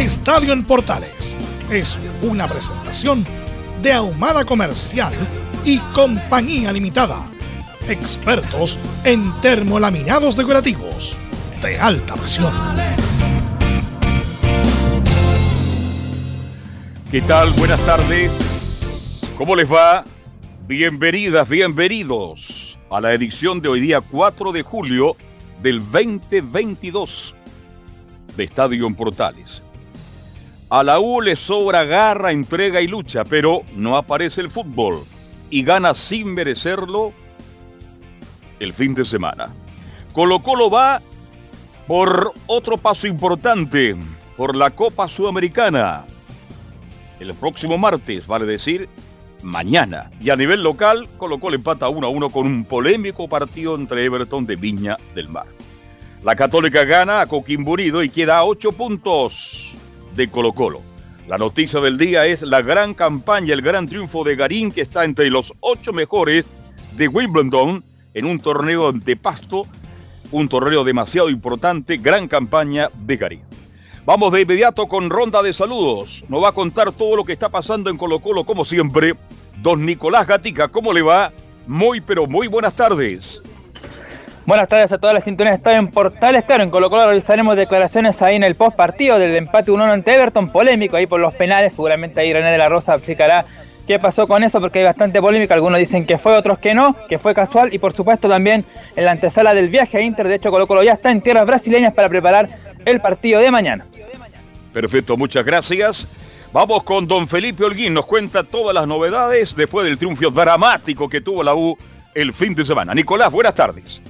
Estadio en Portales es una presentación de Ahumada Comercial y Compañía Limitada. Expertos en termolaminados decorativos de alta presión. ¿Qué tal? Buenas tardes. ¿Cómo les va? Bienvenidas, bienvenidos a la edición de hoy día 4 de julio del 2022 de Estadio en Portales. A la U le sobra garra, entrega y lucha, pero no aparece el fútbol y gana sin merecerlo el fin de semana. Colo Colo va por otro paso importante, por la Copa Sudamericana. El próximo martes, vale decir, mañana. Y a nivel local, Colo Colo empata 1 a 1 con un polémico partido entre Everton de Viña del Mar. La Católica gana a Coquimbo Unido y queda a 8 puntos de Colo Colo. La noticia del día es la gran campaña, el gran triunfo de Garín, que está entre los ocho mejores de Wimbledon en un torneo de pasto, un torneo demasiado importante, gran campaña de Garín. Vamos de inmediato con ronda de saludos. Nos va a contar todo lo que está pasando en Colo Colo, como siempre. Don Nicolás Gatica, ¿cómo le va? Muy, pero muy buenas tardes. Buenas tardes a todas las sintonías Estadio en Portales. Claro, en Colo Colo realizaremos declaraciones ahí en el post partido del empate 1-1 ante Everton, polémico ahí por los penales. Seguramente ahí René de la Rosa explicará qué pasó con eso porque hay bastante polémica. Algunos dicen que fue, otros que no, que fue casual. Y por supuesto también en la antesala del viaje a Inter. De hecho, Colo Colo ya está en tierras brasileñas para preparar el partido de mañana. Perfecto, muchas gracias. Vamos con don Felipe Holguín. Nos cuenta todas las novedades después del triunfo dramático que tuvo la U el fin de semana. Nicolás, buenas tardes.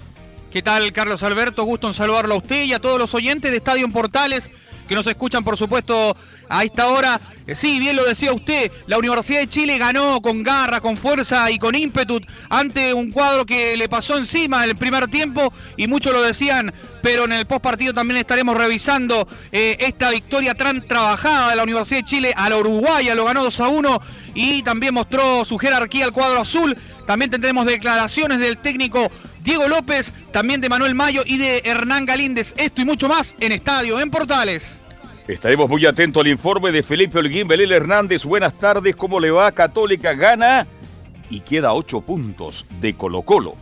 ¿Qué tal, Carlos Alberto? Gusto en saludarlo a usted y a todos los oyentes de Estadio en Portales que nos escuchan, por supuesto, a esta hora. Eh, sí, bien lo decía usted, la Universidad de Chile ganó con garra, con fuerza y con ímpetu ante un cuadro que le pasó encima en el primer tiempo y muchos lo decían, pero en el post partido también estaremos revisando eh, esta victoria tan trabajada de la Universidad de Chile a la Uruguaya, lo ganó 2 a 1 y también mostró su jerarquía al cuadro azul. También tendremos declaraciones del técnico Diego López, también de Manuel Mayo y de Hernán Galíndez. Esto y mucho más en Estadio, en Portales. Estaremos muy atentos al informe de Felipe Holguín, Belén Hernández. Buenas tardes, ¿cómo le va? Católica gana y queda ocho puntos de Colo Colo.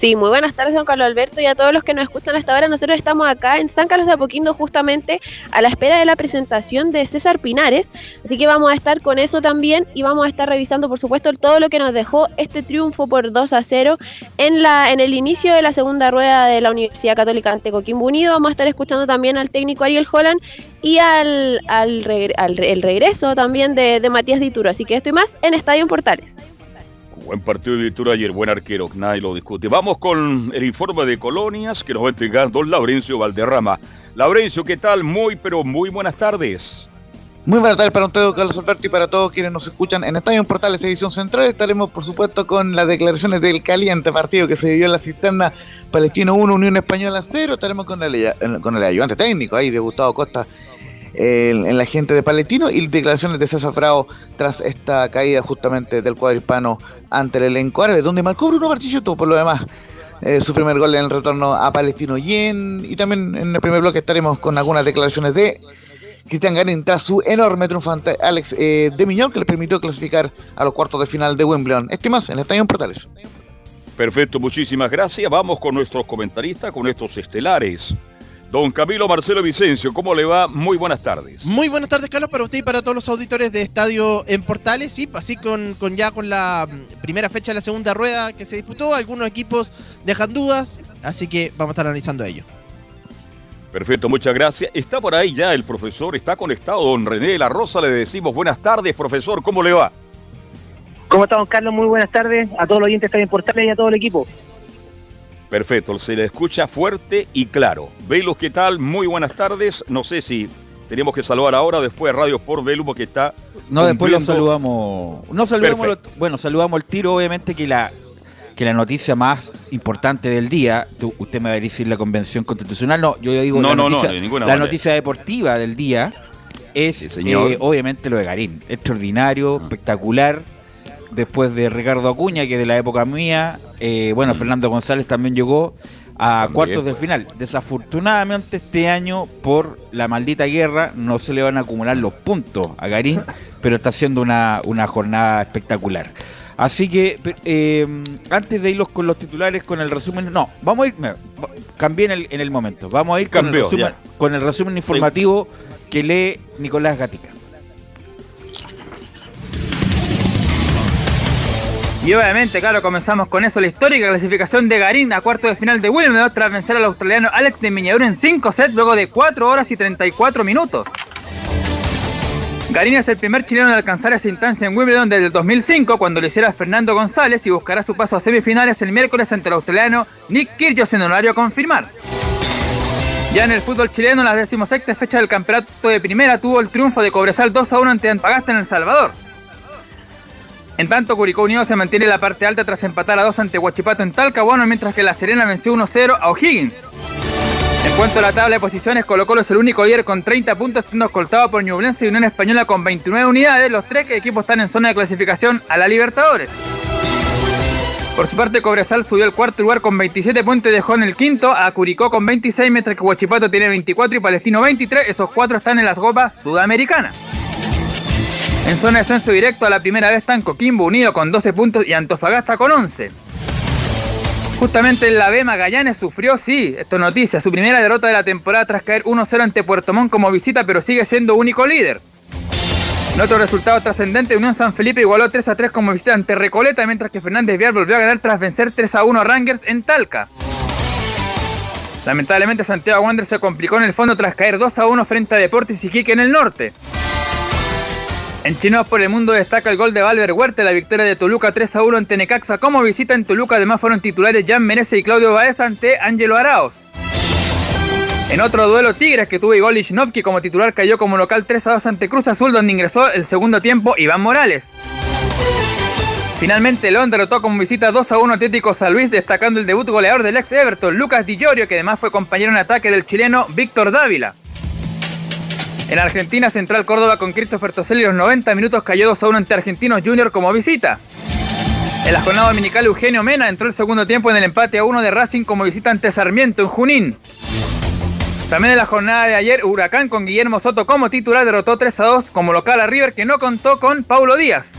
Sí, muy buenas tardes, don Carlos Alberto, y a todos los que nos escuchan hasta ahora. Nosotros estamos acá en San Carlos de Apoquindo, justamente a la espera de la presentación de César Pinares. Así que vamos a estar con eso también y vamos a estar revisando, por supuesto, todo lo que nos dejó este triunfo por 2 a 0 en, la, en el inicio de la segunda rueda de la Universidad Católica ante Unido. Vamos a estar escuchando también al técnico Ariel Holland y al, al, el regreso también de, de Matías Dituro. Así que estoy más en Estadio Portales. Buen partido de lectura ayer, buen arquero, nadie lo discute. Vamos con el informe de colonias que nos va a entregar don Laurencio Valderrama. Laurencio, ¿qué tal? Muy, pero muy buenas tardes. Muy buenas tardes para usted, Carlos Alberto, y para todos quienes nos escuchan en Estadio Portales Edición Central. Estaremos, por supuesto, con las declaraciones del caliente partido que se vivió en la cisterna Palestino 1, Unión Española 0. Estaremos con el, con el ayudante técnico ahí de Gustavo Costa en, la gente de Palestino y declaraciones de César Bravo tras esta caída justamente del cuadro hispano ante el elenco árabe, donde marcó Bruno Bartichotto por lo demás. Eh, su primer gol en el retorno a Palestino y, y también en el primer bloque estaremos con algunas declaraciones de Cristian Garín tras su enorme triunfante Alex eh, de Miñón que le permitió clasificar a los cuartos de final de Wimbledon. Este más en el Estadio Portales. Perfecto, muchísimas gracias. Vamos con nuestros comentaristas, con nuestros estelares. Don Camilo Marcelo Vicencio, ¿cómo le va? Muy buenas tardes. Muy buenas tardes, Carlos, para usted y para todos los auditores de Estadio en Portales. Sí, así con, con ya con la mm, primera fecha de la segunda rueda que se disputó, algunos equipos dejan dudas, así que vamos a estar analizando ello. Perfecto, muchas gracias. Está por ahí ya el profesor, está conectado don René de la Rosa, le decimos buenas tardes, profesor, ¿cómo le va? ¿Cómo está, don Carlos? Muy buenas tardes a todos los oyentes de Estadio en Portales y a todo el equipo. Perfecto, se le escucha fuerte y claro. Velos, ¿qué tal? Muy buenas tardes. No sé si tenemos que saludar ahora, después Radio por Velo, porque está. No, después lo saludamos. No saludamos, bueno, saludamos el tiro, obviamente que la que la noticia más importante del día, usted me va a decir la convención constitucional, no, yo digo no, la, no, noticia, no, la noticia deportiva del día es eh, obviamente lo de Garín, extraordinario, ah. espectacular, después de Ricardo Acuña, que de la época mía, eh, bueno, mm. Fernando González también llegó a cuartos de final. Desafortunadamente este año, por la maldita guerra, no se le van a acumular los puntos a Garín, pero está haciendo una, una jornada espectacular. Así que, eh, antes de irlos con los titulares, con el resumen, no, vamos a ir, cambié en el, en el momento, vamos a ir con, el resumen, con el resumen informativo que lee Nicolás Gatica. Y obviamente, claro, comenzamos con eso, la histórica clasificación de Garín a cuarto de final de Wimbledon tras vencer al australiano Alex de Miñadura en 5 sets luego de 4 horas y 34 minutos. Garín es el primer chileno en alcanzar esa instancia en Wimbledon desde el 2005, cuando lo hiciera Fernando González y buscará su paso a semifinales el miércoles ante el australiano Nick Kyrgios en horario a confirmar. Ya en el fútbol chileno, en la decimosexta fecha del campeonato de primera tuvo el triunfo de Cobresal 2 a 1 ante Antagasta en El Salvador. En tanto, Curicó Unido se mantiene en la parte alta tras empatar a 2 ante Huachipato en Talcahuano, mientras que La Serena venció 1-0 a O'Higgins. En cuanto a la tabla de posiciones, Colo Colo es el único líder con 30 puntos, siendo escoltado por Ñublense y Unión Española con 29 unidades. Los tres equipos están en zona de clasificación a la Libertadores. Por su parte, Cobresal subió al cuarto lugar con 27 puntos y dejó en el quinto a Curicó con 26, mientras que Huachipato tiene 24 y Palestino 23. Esos cuatro están en las copas sudamericanas. En zona de ascenso directo a la primera vez están Coquimbo Unido con 12 puntos y Antofagasta con 11. Justamente en la B, Magallanes sufrió, sí, esto es noticia, su primera derrota de la temporada tras caer 1-0 ante Puerto Montt como visita, pero sigue siendo único líder. En otro resultado trascendente, Unión San Felipe igualó 3-3 como visita ante Recoleta, mientras que Fernández Vial volvió a ganar tras vencer 3-1 a Rangers en Talca. Lamentablemente Santiago Wander se complicó en el fondo tras caer 2-1 frente a Deportes Iquique en el norte. En Chinos por el Mundo destaca el gol de Valver Huerta, la victoria de Toluca 3 a 1 ante Necaxa. Como visita en Toluca, además fueron titulares Jan Menezes y Claudio Baez ante Ángelo Araos. En otro duelo, Tigres, que tuvo Igor Lichnowsky como titular, cayó como local 3 a 2 ante Cruz Azul, donde ingresó el segundo tiempo Iván Morales. Finalmente, León derrotó como visita 2 a 1 Atlético San Luis, destacando el debut goleador del ex Everton, Lucas Di Llorio, que además fue compañero en ataque del chileno Víctor Dávila. En Argentina, Central Córdoba con Christopher Toselli los 90 minutos cayó 2 a 1 ante Argentinos Junior como visita. En la jornada dominical, Eugenio Mena entró el segundo tiempo en el empate a 1 de Racing como visita ante Sarmiento en Junín. También en la jornada de ayer, Huracán con Guillermo Soto como titular derrotó 3 a 2 como local a River que no contó con Paulo Díaz.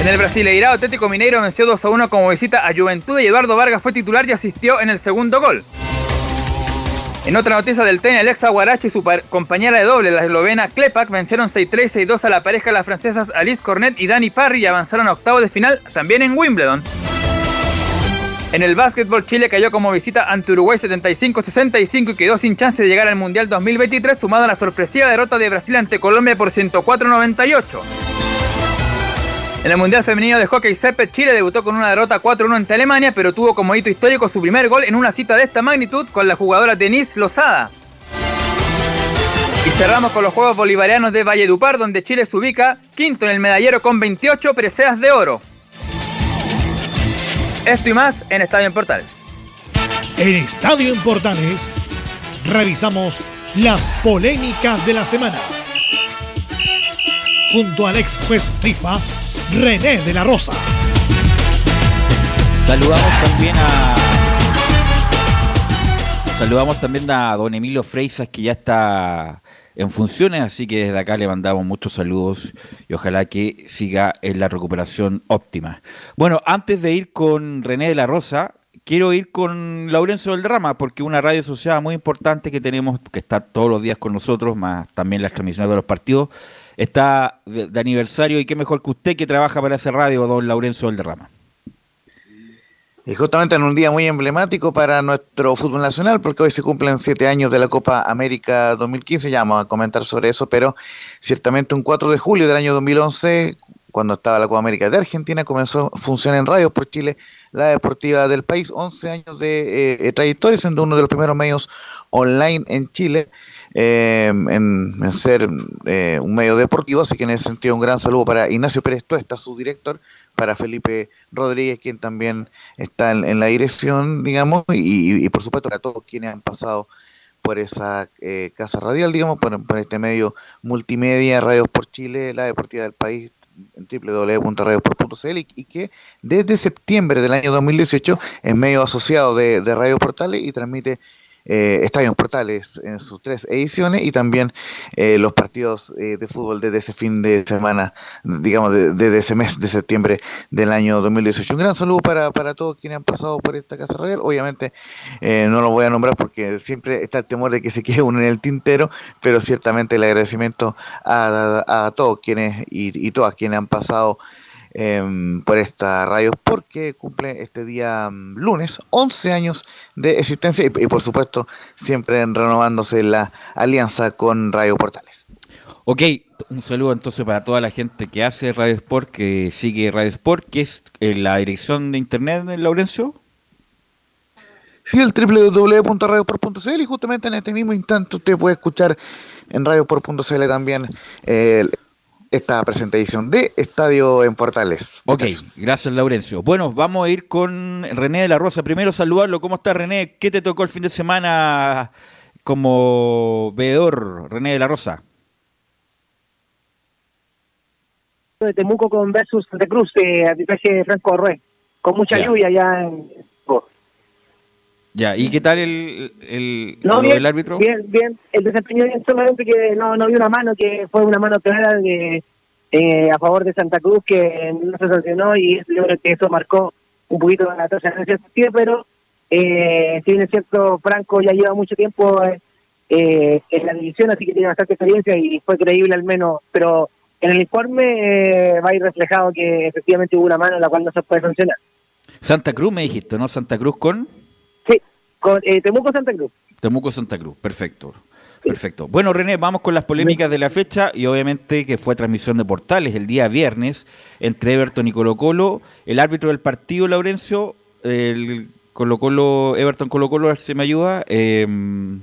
En el Brasileirado, Atlético Mineiro venció 2 a 1 como visita a Juventud y Eduardo Vargas fue titular y asistió en el segundo gol. En otra noticia del tenis, Alexa Guarachi y su compañera de doble, la eslovena Klepak, vencieron 6-3 6-2 a la pareja de las francesas Alice Cornet y Dani Parry y avanzaron a octavo de final también en Wimbledon. En el básquetbol, Chile cayó como visita ante Uruguay 75-65 y quedó sin chance de llegar al Mundial 2023, sumado a la sorpresiva derrota de Brasil ante Colombia por 104-98. En el Mundial Femenino de Hockey Césped, Chile debutó con una derrota 4-1 ante Alemania, pero tuvo como hito histórico su primer gol en una cita de esta magnitud con la jugadora Denise Lozada. Y cerramos con los Juegos Bolivarianos de Valledupar, donde Chile se ubica quinto en el medallero con 28 preseas de oro. Esto y más en Estadio en Portales. En Estadio en Portales revisamos las polémicas de la semana. Junto al ex juez FIFA René de la Rosa. Saludamos también a. Saludamos también a don Emilio Freisas, que ya está en funciones, así que desde acá le mandamos muchos saludos y ojalá que siga en la recuperación óptima. Bueno, antes de ir con René de la Rosa, quiero ir con Laurencio del Drama, porque una radio asociada muy importante que tenemos, que está todos los días con nosotros, más también las transmisiones de los partidos, está de, aniversario y qué mejor que usted que trabaja para esa radio, don Laurencio del Derrama. Y justamente en un día muy emblemático para nuestro fútbol nacional, porque hoy se cumplen siete años de la Copa América 2015, ya vamos a comentar sobre eso, pero ciertamente un 4 de julio del año 2011, cuando estaba la Copa América de Argentina, comenzó función en Radio por Chile, la deportiva del país, 11 años de eh, trayectoria, siendo uno de los primeros medios online en Chile. Eh, en, ser eh, un medio deportivo, así que en ese sentido un gran saludo para Ignacio Pérez Tuesta, su director, para Felipe Rodríguez, quien también está en, la dirección, digamos, y, por supuesto para todos quienes han pasado por esa eh, casa radial, digamos, por, este medio multimedia, Radios por Chile, la deportiva del país, www.radiosport.cl y, y, que desde septiembre del año 2018 es medio asociado de, de Radio Portales y transmite eh, Estadios Portales en sus tres ediciones y también eh, los partidos eh, de fútbol desde ese fin de semana, digamos, desde ese mes de septiembre del año 2018. Un gran saludo para, para todos quienes han pasado por esta Casa Radial. Obviamente eh, no lo voy a nombrar porque siempre está el temor de que se quede uno en el tintero, pero ciertamente el agradecimiento a, a, todos quienes y todas quienes han pasado Em, por esta radio porque cumple este día mm, lunes 11 años de existencia y, por supuesto siempre renovándose la alianza con Radio Portales. Ok, un saludo entonces para toda la gente que hace Radio Sport, que sigue Radio Sport, que es eh, la dirección de internet, Laurencio. Sí, el www.radiosport.cl y justamente en este mismo instante usted puede escuchar en radiosport.cl también eh, esta presentación de Estadio en Portales. Ok, gracias Laurencio. Bueno, vamos a ir con René de la Rosa. Primero saludarlo. ¿Cómo está René? ¿Qué te tocó el fin de semana como veedor, René de la Rosa? De Temuco con versus Santa Cruz, de de Franco Rué, con mucha lluvia ya en ya, ¿y qué tal el, el, árbitro? Bien, bien. El desempeño bien, solamente que no, no vi una mano, que fue una mano clara de, eh, a favor de Santa Cruz, que no se sancionó y yo creo que eso marcó un poquito la en ese sentido, pero eh, si bien es cierto, Franco ya lleva mucho tiempo eh, en la división, así que tiene bastante experiencia y fue creíble al menos, pero en el informe eh, va a ir reflejado que efectivamente hubo una mano en la cual no se puede sancionar. Santa Cruz me dijiste, ¿no? Santa Cruz con... Con eh, Temuco Santa Cruz. Temuco Santa Cruz, perfecto. Perfecto. Bueno, René, vamos con las polémicas de la fecha y obviamente que fue transmisión de portales el día viernes entre Everton y Colo Colo. El árbitro del partido, Laurencio, el Colo Colo, Everton Colo Colo, si me ayuda. Em,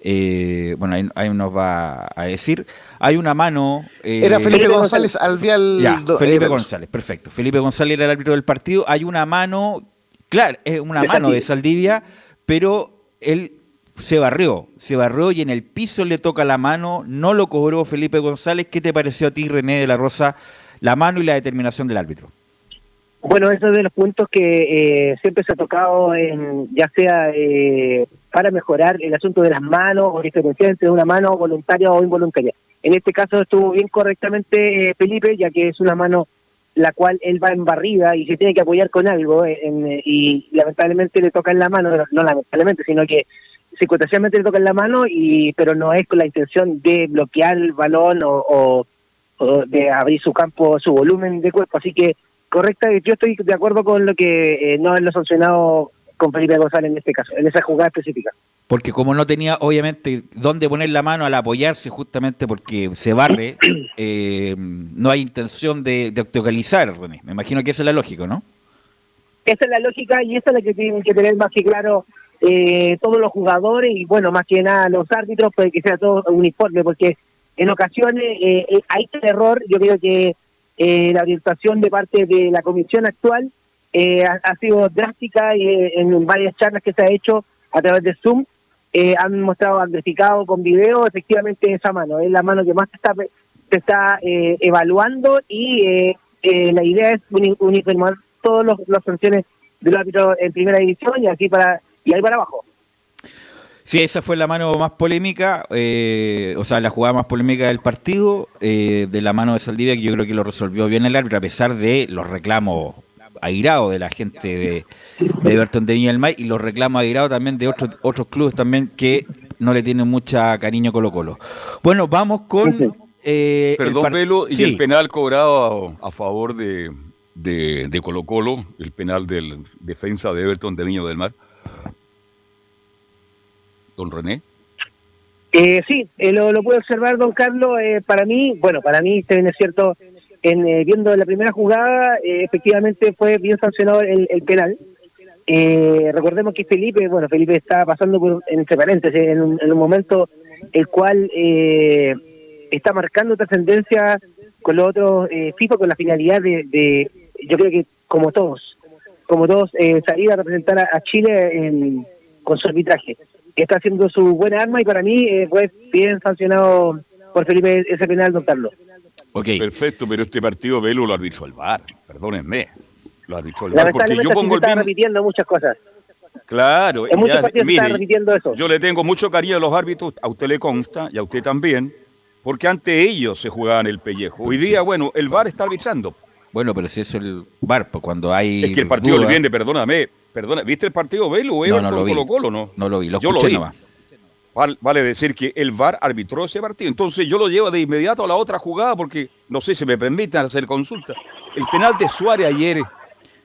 eh, bueno, ahí, nos va a decir. Hay una mano. Eh, era Felipe González al Ya, Felipe González, perfecto. Felipe González era el árbitro del partido. Hay una mano, claro, es una mano de Saldivia pero él se barrió, se barrió y en el piso le toca la mano, no lo cobró Felipe González. ¿Qué te pareció a ti, René de la Rosa, la mano y la determinación del árbitro? Bueno, eso es de los puntos que eh, siempre se ha tocado, en, ya sea eh, para mejorar el asunto de las manos o diferenciar entre una mano voluntaria o involuntaria. En este caso estuvo bien correctamente eh, Felipe, ya que es una mano la cual él va en barrida y se tiene que apoyar con algo eh, eh, y lamentablemente le toca en la mano, no lamentablemente, sino que circunstancialmente le toca en la mano y pero no es con la intención de bloquear el balón o, de abrir su campo, su volumen de cuerpo, así que correcta, yo estoy de acuerdo con lo que eh, no lo sancionado con Felipe González en este caso, en esa jugada específica. Porque como no tenía, obviamente, dónde poner la mano al apoyarse, justamente porque se barre, eh, no hay intención de, de René. Me imagino que esa es la lógica, ¿no? Esa es la lógica y esa es la que tienen que tener más que claro eh, todos los jugadores y, bueno, más que nada los árbitros, para que sea todo uniforme, porque en ocasiones eh, hay este error. Yo creo que la orientación de parte de la comisión actual ha, sido drástica y en varias charlas que se ha hecho a través de Zoom eh, han mostrado amplificado con video efectivamente esa mano, es la mano que más se está, se está eh, evaluando y eh, la idea es uniformar todas las sanciones del árbitro en primera división y aquí para y ahí para abajo. Sí, esa fue la mano más polémica, o sea, la jugada más polémica del partido, de la mano de Saldivia, que yo creo que lo resolvió bien el árbitro, a pesar de los reclamos airado de la gente de, de Everton de Viña del Mar y los reclamos airados también de otros otros clubes también que no le tienen mucha cariño Colo Colo. Bueno, vamos con... Eh, Perdón, Pelo, y el penal cobrado a, favor de, de, Colo Colo, el penal del defensa de Everton de Viña del Mar. Don René. Eh, sí, eh, lo, lo pude observar, don Carlos. Eh, para mí, bueno, para mí, es cierto, en, viendo la primera jugada, efectivamente fue bien sancionado el, el penal. recordemos que Felipe, bueno, Felipe está pasando por, entre paréntesis, en un, en un momento el cual está marcando trascendencia con los otros FIFA con la finalidad de, yo creo que como todos, como todos, salir a representar a, Chile con su arbitraje está haciendo su buena arma y para mí eh, fue bien sancionado por Felipe ese penal, don Carlos. Perfecto, pero este partido Velo lo arbitró el VAR, perdónenme. Lo arbitró el VAR porque yo pongo el está repitiendo muchas cosas. Claro, en muchos partidos está repitiendo eso. Yo le tengo mucho cariño a los árbitros, a usted le consta y a usted también, porque ante ellos se jugaban el pellejo. Hoy día, bueno, el VAR está arbitrando. Bueno, pero si es el VAR, pues cuando hay. Es que el partido le viene, perdóname, Perdona, ¿viste el partido Velo o no, no lo vi. Colo Colo no? No lo vi, lo yo lo vi. Vale, decir que el VAR arbitró ese partido. Entonces yo lo llevo de inmediato a la otra jugada porque, no sé si me permiten hacer consulta. El penal de Suárez ayer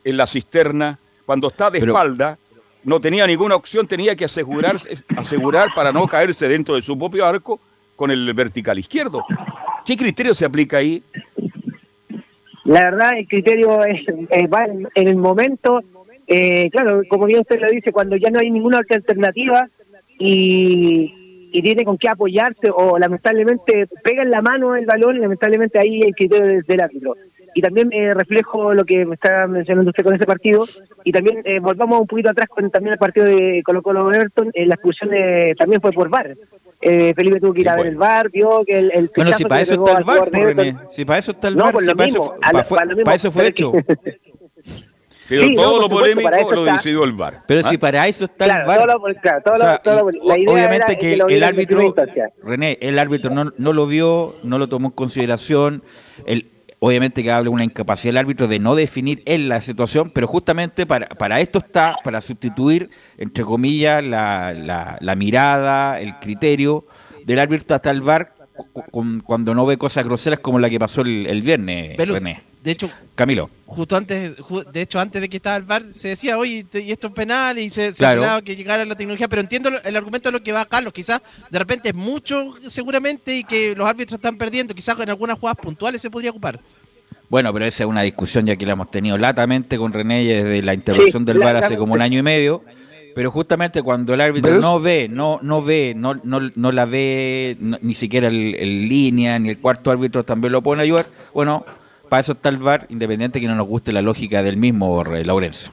en la cisterna, cuando está de espalda, no tenía ninguna opción, tenía que asegurarse, asegurar para no caerse dentro de su propio arco con el vertical izquierdo. ¿Qué criterio se aplica ahí? La verdad, el criterio es, va en el momento eh, claro, como bien usted lo dice, cuando ya no hay ninguna otra alternativa y, y tiene con qué apoyarse o lamentablemente pega en la mano el balón, lamentablemente ahí el criterio del árbitro. Y también eh, reflejo lo que me está mencionando usted con ese partido. Y también eh, volvamos un poquito atrás con también el partido de Colo Colo Everton. la expulsión también fue por VAR. Felipe tuvo que ir a ver el VAR, vio que el, el Bueno, si para eso está el VAR, si para eso está el VAR, si para, eso, para, eso fue hecho. Pero todo lo polémico lo decidió el VAR. Pero si ¿Ah? para eso está el VAR. obviamente que, el árbitro, René, el árbitro no, no lo vio, no lo tomó en consideración. El, obviamente que habla una incapacidad del árbitro de no definir él la situación, pero justamente para, para esto está, para sustituir, entre comillas, la, la, la mirada, el criterio del árbitro hasta el VAR cuando no ve cosas groseras como la que pasó el, el viernes, René. De hecho, Camilo. Justo antes, de hecho, antes de que estaba el VAR, se decía, oye, y esto es penal, y se, se que llegara la tecnología, pero entiendo el argumento de lo que va Carlos, quizás de repente es mucho, seguramente, y que los árbitros están perdiendo, quizás en algunas jugadas puntuales se podría ocupar. Bueno, pero esa es una discusión ya que la hemos tenido latamente con René desde la intervención del VAR hace como un año y medio. Pero justamente cuando el árbitro no ve, no no ve, no no, no la ve, ni siquiera el, el, línea, ni el cuarto árbitro también lo pueden ayudar, bueno, para eso está el VAR, independiente que no nos guste la lógica del mismo Laurencio.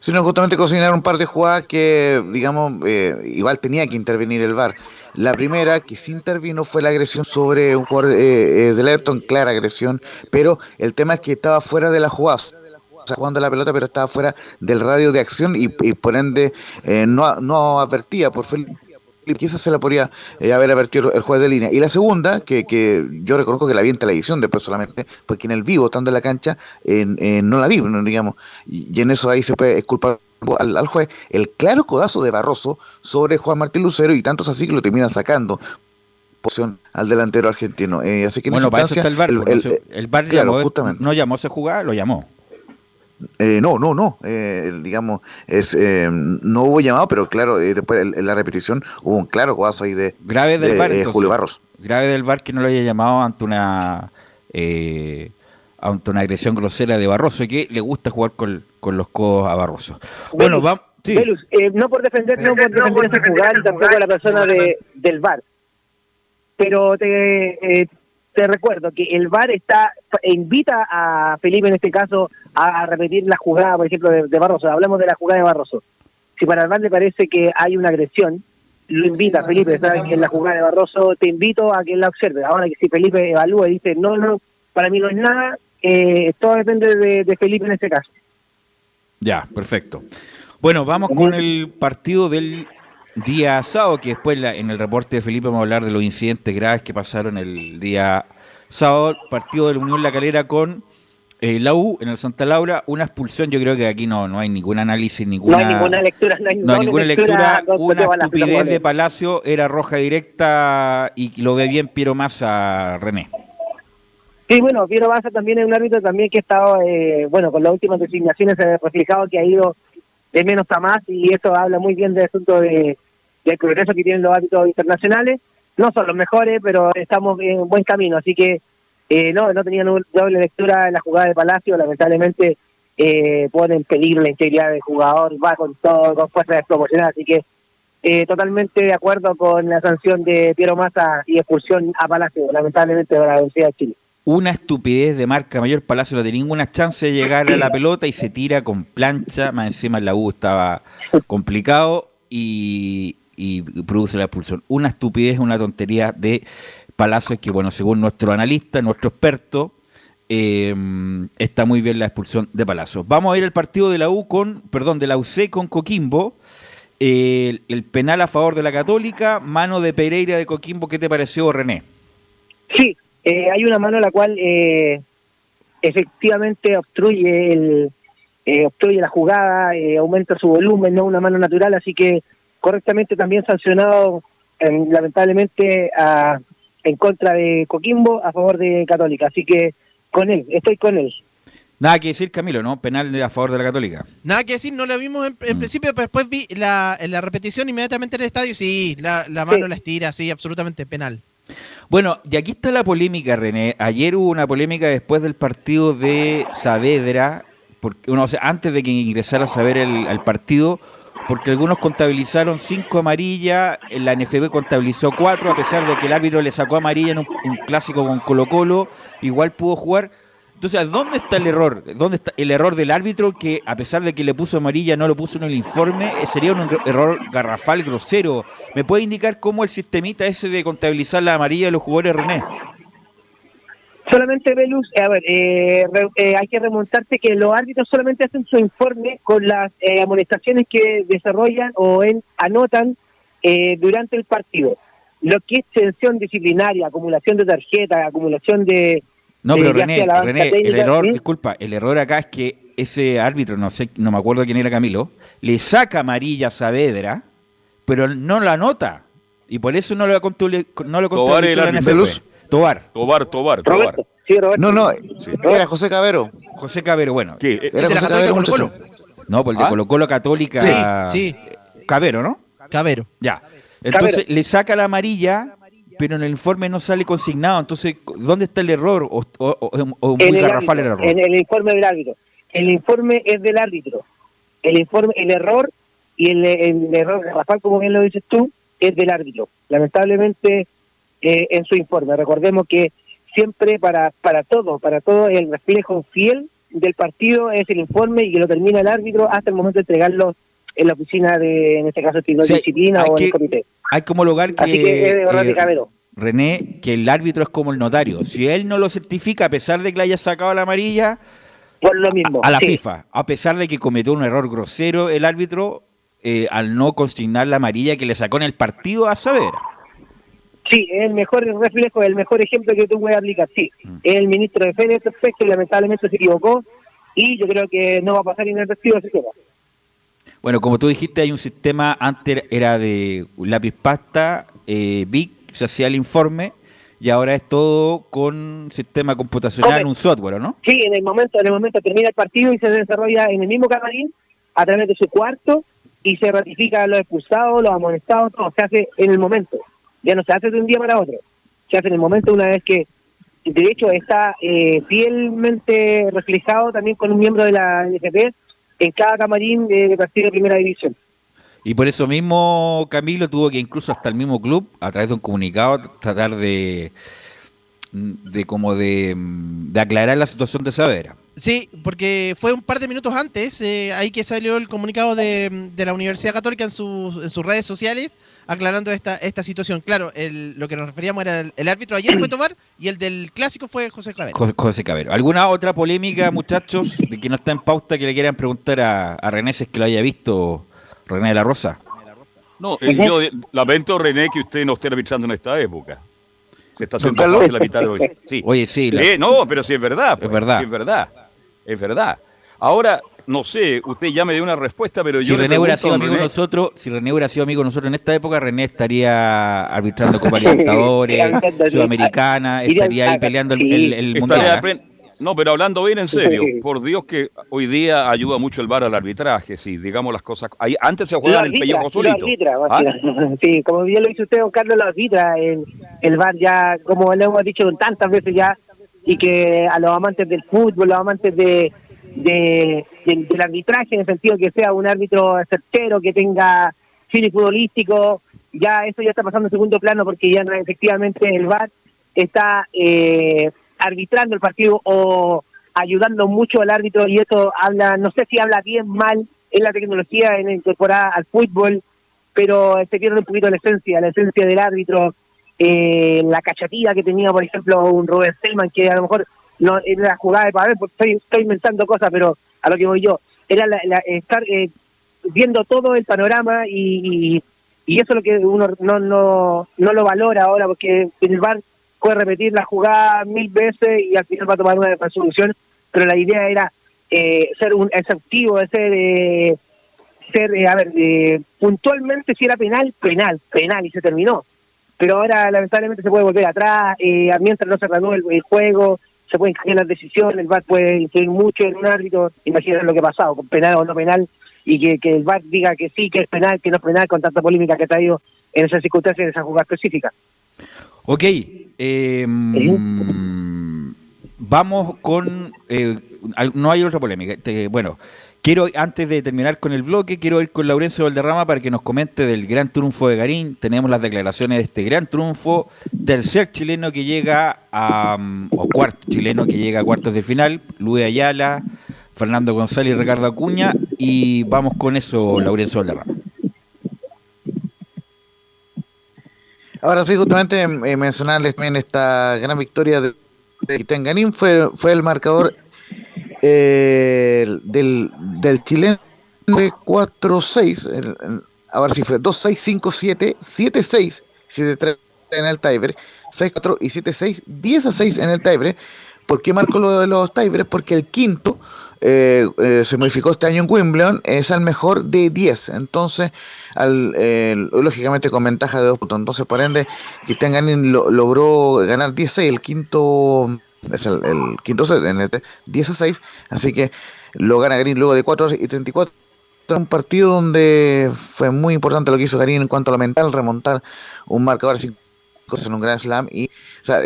Sino justamente cocinar un par de jugadas que, digamos, eh, igual tenía que intervenir el VAR. La primera que sí intervino fue la agresión sobre un jugador eh, eh, del Everton, clara agresión, pero el tema es que estaba fuera de la jugada jugando la pelota, pero estaba fuera del radio de acción y, por ende no, no advertía por Felipe quizás se la podría eh, haber advertido el juez de línea. Y la segunda, que, que yo reconozco que la vi en televisión después solamente, porque en el vivo, estando en la cancha, no la vi, digamos, y, en eso ahí se puede culpar al, juez el claro codazo de Barroso sobre Juan Martín Lucero y tantos así que lo terminan sacando posición al delantero argentino. Eh, así que bueno, para eso está el VAR. El, VAR no llamó a ese jugar, lo llamó. Eh, no, no, no. Eh, digamos, es eh, no hubo llamado, pero claro, después en la repetición hubo un claro codazo ahí de, grave del bar, Julio Barros. Grave del bar que no lo haya llamado ante una ante una agresión grosera de Barroso, que le gusta jugar con, los codos a Barroso. Bueno, vamos. no por defender, no por defender ese jugar, tampoco a la persona de, del bar. Pero te, te recuerdo que el VAR está invita a Felipe en este caso a repetir la jugada, por ejemplo, de, Barroso. Hablamos de la jugada de Barroso. Si para el VAR le parece que hay una agresión, lo invita a Felipe, ¿sabes? Que en la jugada de Barroso te invito a que la observe. Ahora que si Felipe evalúa y dice, no, no, para mí no es nada, eh, todo depende de, Felipe en este caso. Ya, perfecto. Bueno, vamos con el partido del día sábado, que después en el reporte de Felipe vamos a hablar de los incidentes graves que pasaron el día sábado, partido de la Unión La Calera con eh, la U en el Santa Laura, una expulsión, yo creo que aquí no, no hay ningún análisis, ninguna, no hay ninguna lectura, no hay no ninguna lectura, una la estupidez de Palacio, era roja directa y lo ve bien Piero Massa, René. Sí, bueno, Piero Baza también es un árbitro también que ha estado, eh, bueno, con las últimas designaciones se ha reflejado que ha ido de menos a más y eso habla muy bien del asunto de, del progreso que tienen los árbitros internacionales. No son los mejores, pero estamos en buen camino, así que eh, no, no tenían doble lectura en la jugada de Palacio, lamentablemente eh, pone en peligro la integridad del jugador, va con todo, con fuerza desproporcionada, así que eh, totalmente de acuerdo con la sanción de Piero Massa y expulsión a Palacio, lamentablemente de la Universidad de Chile. Una estupidez de marca mayor, Palacio no tenía ninguna chance de llegar a la pelota y se tira con plancha, más encima en la U estaba complicado y, y produce la expulsión. Una estupidez, una tontería de Palacios que, bueno, según nuestro analista, nuestro experto, eh, está muy bien la expulsión de Palacios. Vamos a ir al partido de la U con, perdón, de la UC con Coquimbo. El, penal a favor de la Católica, mano de Pereira de Coquimbo, ¿qué te pareció, René? Sí, eh, hay una mano la cual eh, efectivamente obstruye el eh, obstruye la jugada, eh, aumenta su volumen, no una mano natural, así que correctamente también sancionado eh, lamentablemente a- en contra de Coquimbo a favor de Católica, así que con él, estoy con él. Nada que decir, Camilo, ¿no? Penal de- a favor de la Católica. Nada que decir, no lo vimos en, en Mm. principio, pero después vi la, en la repetición inmediatamente en el estadio. Sí, la, la mano Sí. la estira, sí, absolutamente penal. Bueno, y aquí está la polémica, René. Ayer hubo una polémica después del partido de Saavedra, porque, bueno, o sea, antes de que ingresara Saavedra al, al partido, porque algunos contabilizaron cinco amarillas, la NFB contabilizó cuatro, a pesar de que el árbitro le sacó amarilla en un, clásico con Colo Colo, igual pudo jugar. Entonces, ¿dónde está el error? ¿Dónde está el error del árbitro que, a pesar de que le puso amarilla, no lo puso en el informe? Eh, Sería un error garrafal, grosero. ¿Me puede indicar cómo el sistemita ese de contabilizar la amarilla de los jugadores, René? Solamente Velus, a ver, eh, re- eh, hay que remontarte que los árbitros solamente hacen su informe con las eh, amonestaciones que desarrollan o en- anotan eh, durante el partido. Lo que es sanción disciplinaria, acumulación de tarjetas, acumulación de... No, pero René, René, el error, ¿sí? disculpa, el error acá es que ese árbitro, no sé, no me acuerdo quién era Camilo, le saca amarilla a Saavedra, pero no la anota. Y por eso no lo no lo contabilizó el la árbitro. NFP. Tobar, Tobar, Tobar, Tobar. Roberto, sí, Roberto. No, no, Sí. era José Cabero. José Cabero, bueno. ¿Qué? Eh, Era de la José Católica Cabero, Colo-Colo. muchacho. No, por el de ¿Ah? Colo Colo Católica. Sí, Cabero, ¿no? Cabero. Ya. Entonces le saca la amarilla, pero en el informe no sale consignado. Entonces, ¿dónde está el error? ¿O, o- o- o muy el garrafal el árbitro, error? En el informe del árbitro. El informe es del árbitro. El informe, el error y el, el error garrafal, como bien lo dices tú, es del árbitro. Lamentablemente, eh, en su informe. Recordemos que siempre para, para todo, para todo el reflejo fiel del partido es el informe y que lo termina el árbitro hasta el momento de entregarlo en la oficina de, en este caso, de Sí, disciplina hay o en el comité. Hay que homologar que, Así que es de error de eh, Cabero. René, que el árbitro es como el notario. Si él no lo certifica, a pesar de que le haya sacado la amarilla, Por lo mismo. a la sí. FIFA, a pesar de que cometió un error grosero el árbitro eh, al no consignar la amarilla que le sacó en el partido a Saavedra. Sí, es el mejor reflejo, el mejor ejemplo que tú puedes aplicar. Sí, Mm. el ministro de Fe en este aspecto lamentablemente se equivocó y yo creo que no va a pasar inadvertido ese tema. Bueno, como tú dijiste, hay un sistema, antes era de lápiz pasta, eh, Vic, se hacía el informe, y ahora es todo con sistema computacional, un software, ¿no? Sí, en el momento, en el momento termina el partido y se desarrolla en el mismo camarín a través de su cuarto y se ratifica los expulsados, los amonestados, todo se hace en el momento. Ya no se hace de un día para otro. Se hace en el momento una vez que, de hecho, está eh, fielmente reflejado también con un miembro de la NFP en cada camarín de, de partido de primera división. Y por eso mismo Camilo tuvo que incluso hasta el mismo club, a través de un comunicado, tratar de de como de, de aclarar la situación de Saavedra. Sí, porque fue un par de minutos antes, eh, ahí que salió el comunicado de, de la Universidad Católica en, sus- en sus redes sociales aclarando esta, esta situación. Claro, el- lo que nos referíamos era el, el árbitro ayer fue Tomar y el del clásico fue José Cabero. José, José Cabero. ¿Alguna otra polémica, muchachos, de que no está en pauta que le quieran preguntar a, a René si es que lo haya visto, René de la Rosa? No, eh, yo lamento, René, que usted no esté arbitrando en esta época. Se está haciendo la mitad de hoy. Sí. Oye, sí, la- Eh, no, pero sí es verdad. pues, Es verdad. sí es verdad. es verdad. Ahora, no sé, usted ya me dio una respuesta, pero si yo René hubiera sido amigo nosotros, si René hubiera sido amigo nosotros en esta época, René estaría arbitrando Copa Libertadores, Sudamericana, estaría ahí peleando el, el, mundial. No, pero hablando bien en serio, por Dios que hoy día ayuda mucho el VAR al arbitraje, sí, digamos las cosas. Ahí, antes se jugaba en el pellejo solito. ¿Ah? Sí, como bien lo dice usted, don Carlos, lo arbitra. El, el VAR ya, como le hemos dicho tantas veces ya, y que a los amantes del fútbol, los amantes de, de, del, arbitraje, en el sentido que sea un árbitro certero, que tenga cine futbolístico, ya eso ya está pasando en segundo plano porque ya efectivamente el VAR está... Eh, arbitrando el partido o ayudando mucho al árbitro y eso habla, no sé si habla bien, mal, en la tecnología en incorporar al fútbol, pero se pierde un poquito la esencia, la esencia del árbitro, eh, la cachatilla que tenía, por ejemplo, un Robert Selman, que a lo mejor no era la jugada de ver porque estoy, inventando cosas, pero a lo que voy yo, era estar eh, viendo todo el panorama y, y, eso es lo que uno no, no, no lo valora ahora, porque el bar puede repetir la jugada mil veces y al final va a tomar una resolución, pero la idea era eh, ser un exhaustivo, ser, eh, ser eh, a ver, puntualmente si era penal, penal, penal y se terminó. Pero ahora lamentablemente se puede volver atrás, mientras no se reanude el, juego, se pueden cambiar las decisiones, el VAR puede influir mucho en un árbitro, imagínate lo que ha pasado, con penal o no penal, y que, que el VAR diga que sí, que es penal, que no es penal, con tanta polémica que ha traído en esas circunstancias, en esa jugada específica. Ok, eh, vamos con... Eh, no hay otra polémica. bueno, quiero, antes de terminar con el bloque, quiero ir con Laurencio Valderrama para que nos comente del gran triunfo de Garín. Tenemos las declaraciones de este gran triunfo, tercer chileno que llega a... o cuarto chileno que llega a cuartos de final, Luis Ayala, Fernando González y Ricardo Acuña. Y vamos con eso, Laurencio Valderrama. Ahora sí, justamente eh, mencionarles también esta gran victoria de, de fue, fue el marcador eh, del, del chileno 4-6, a ver si fue 2-6, 5-7, 7-6, 7-3 en el tiebreak, 6-4 y 7-6, 10-6 en el tiebreak. ¿Por qué marcó lo de los tiebreaks? Porque el quinto eh, eh, se modificó este año en Wimbledon, es al mejor de 10. Entonces, al, eh, lógicamente con ventaja de 2 puntos. Entonces, por ende, Cristian Ganin logró ganar 10 el quinto es el, quinto set en el 10 a 6. Así que lo gana Garín luego de 4 y 34 un partido donde fue muy importante lo que hizo Garín en cuanto a lo mental, remontar un marcador en un Grand Slam y,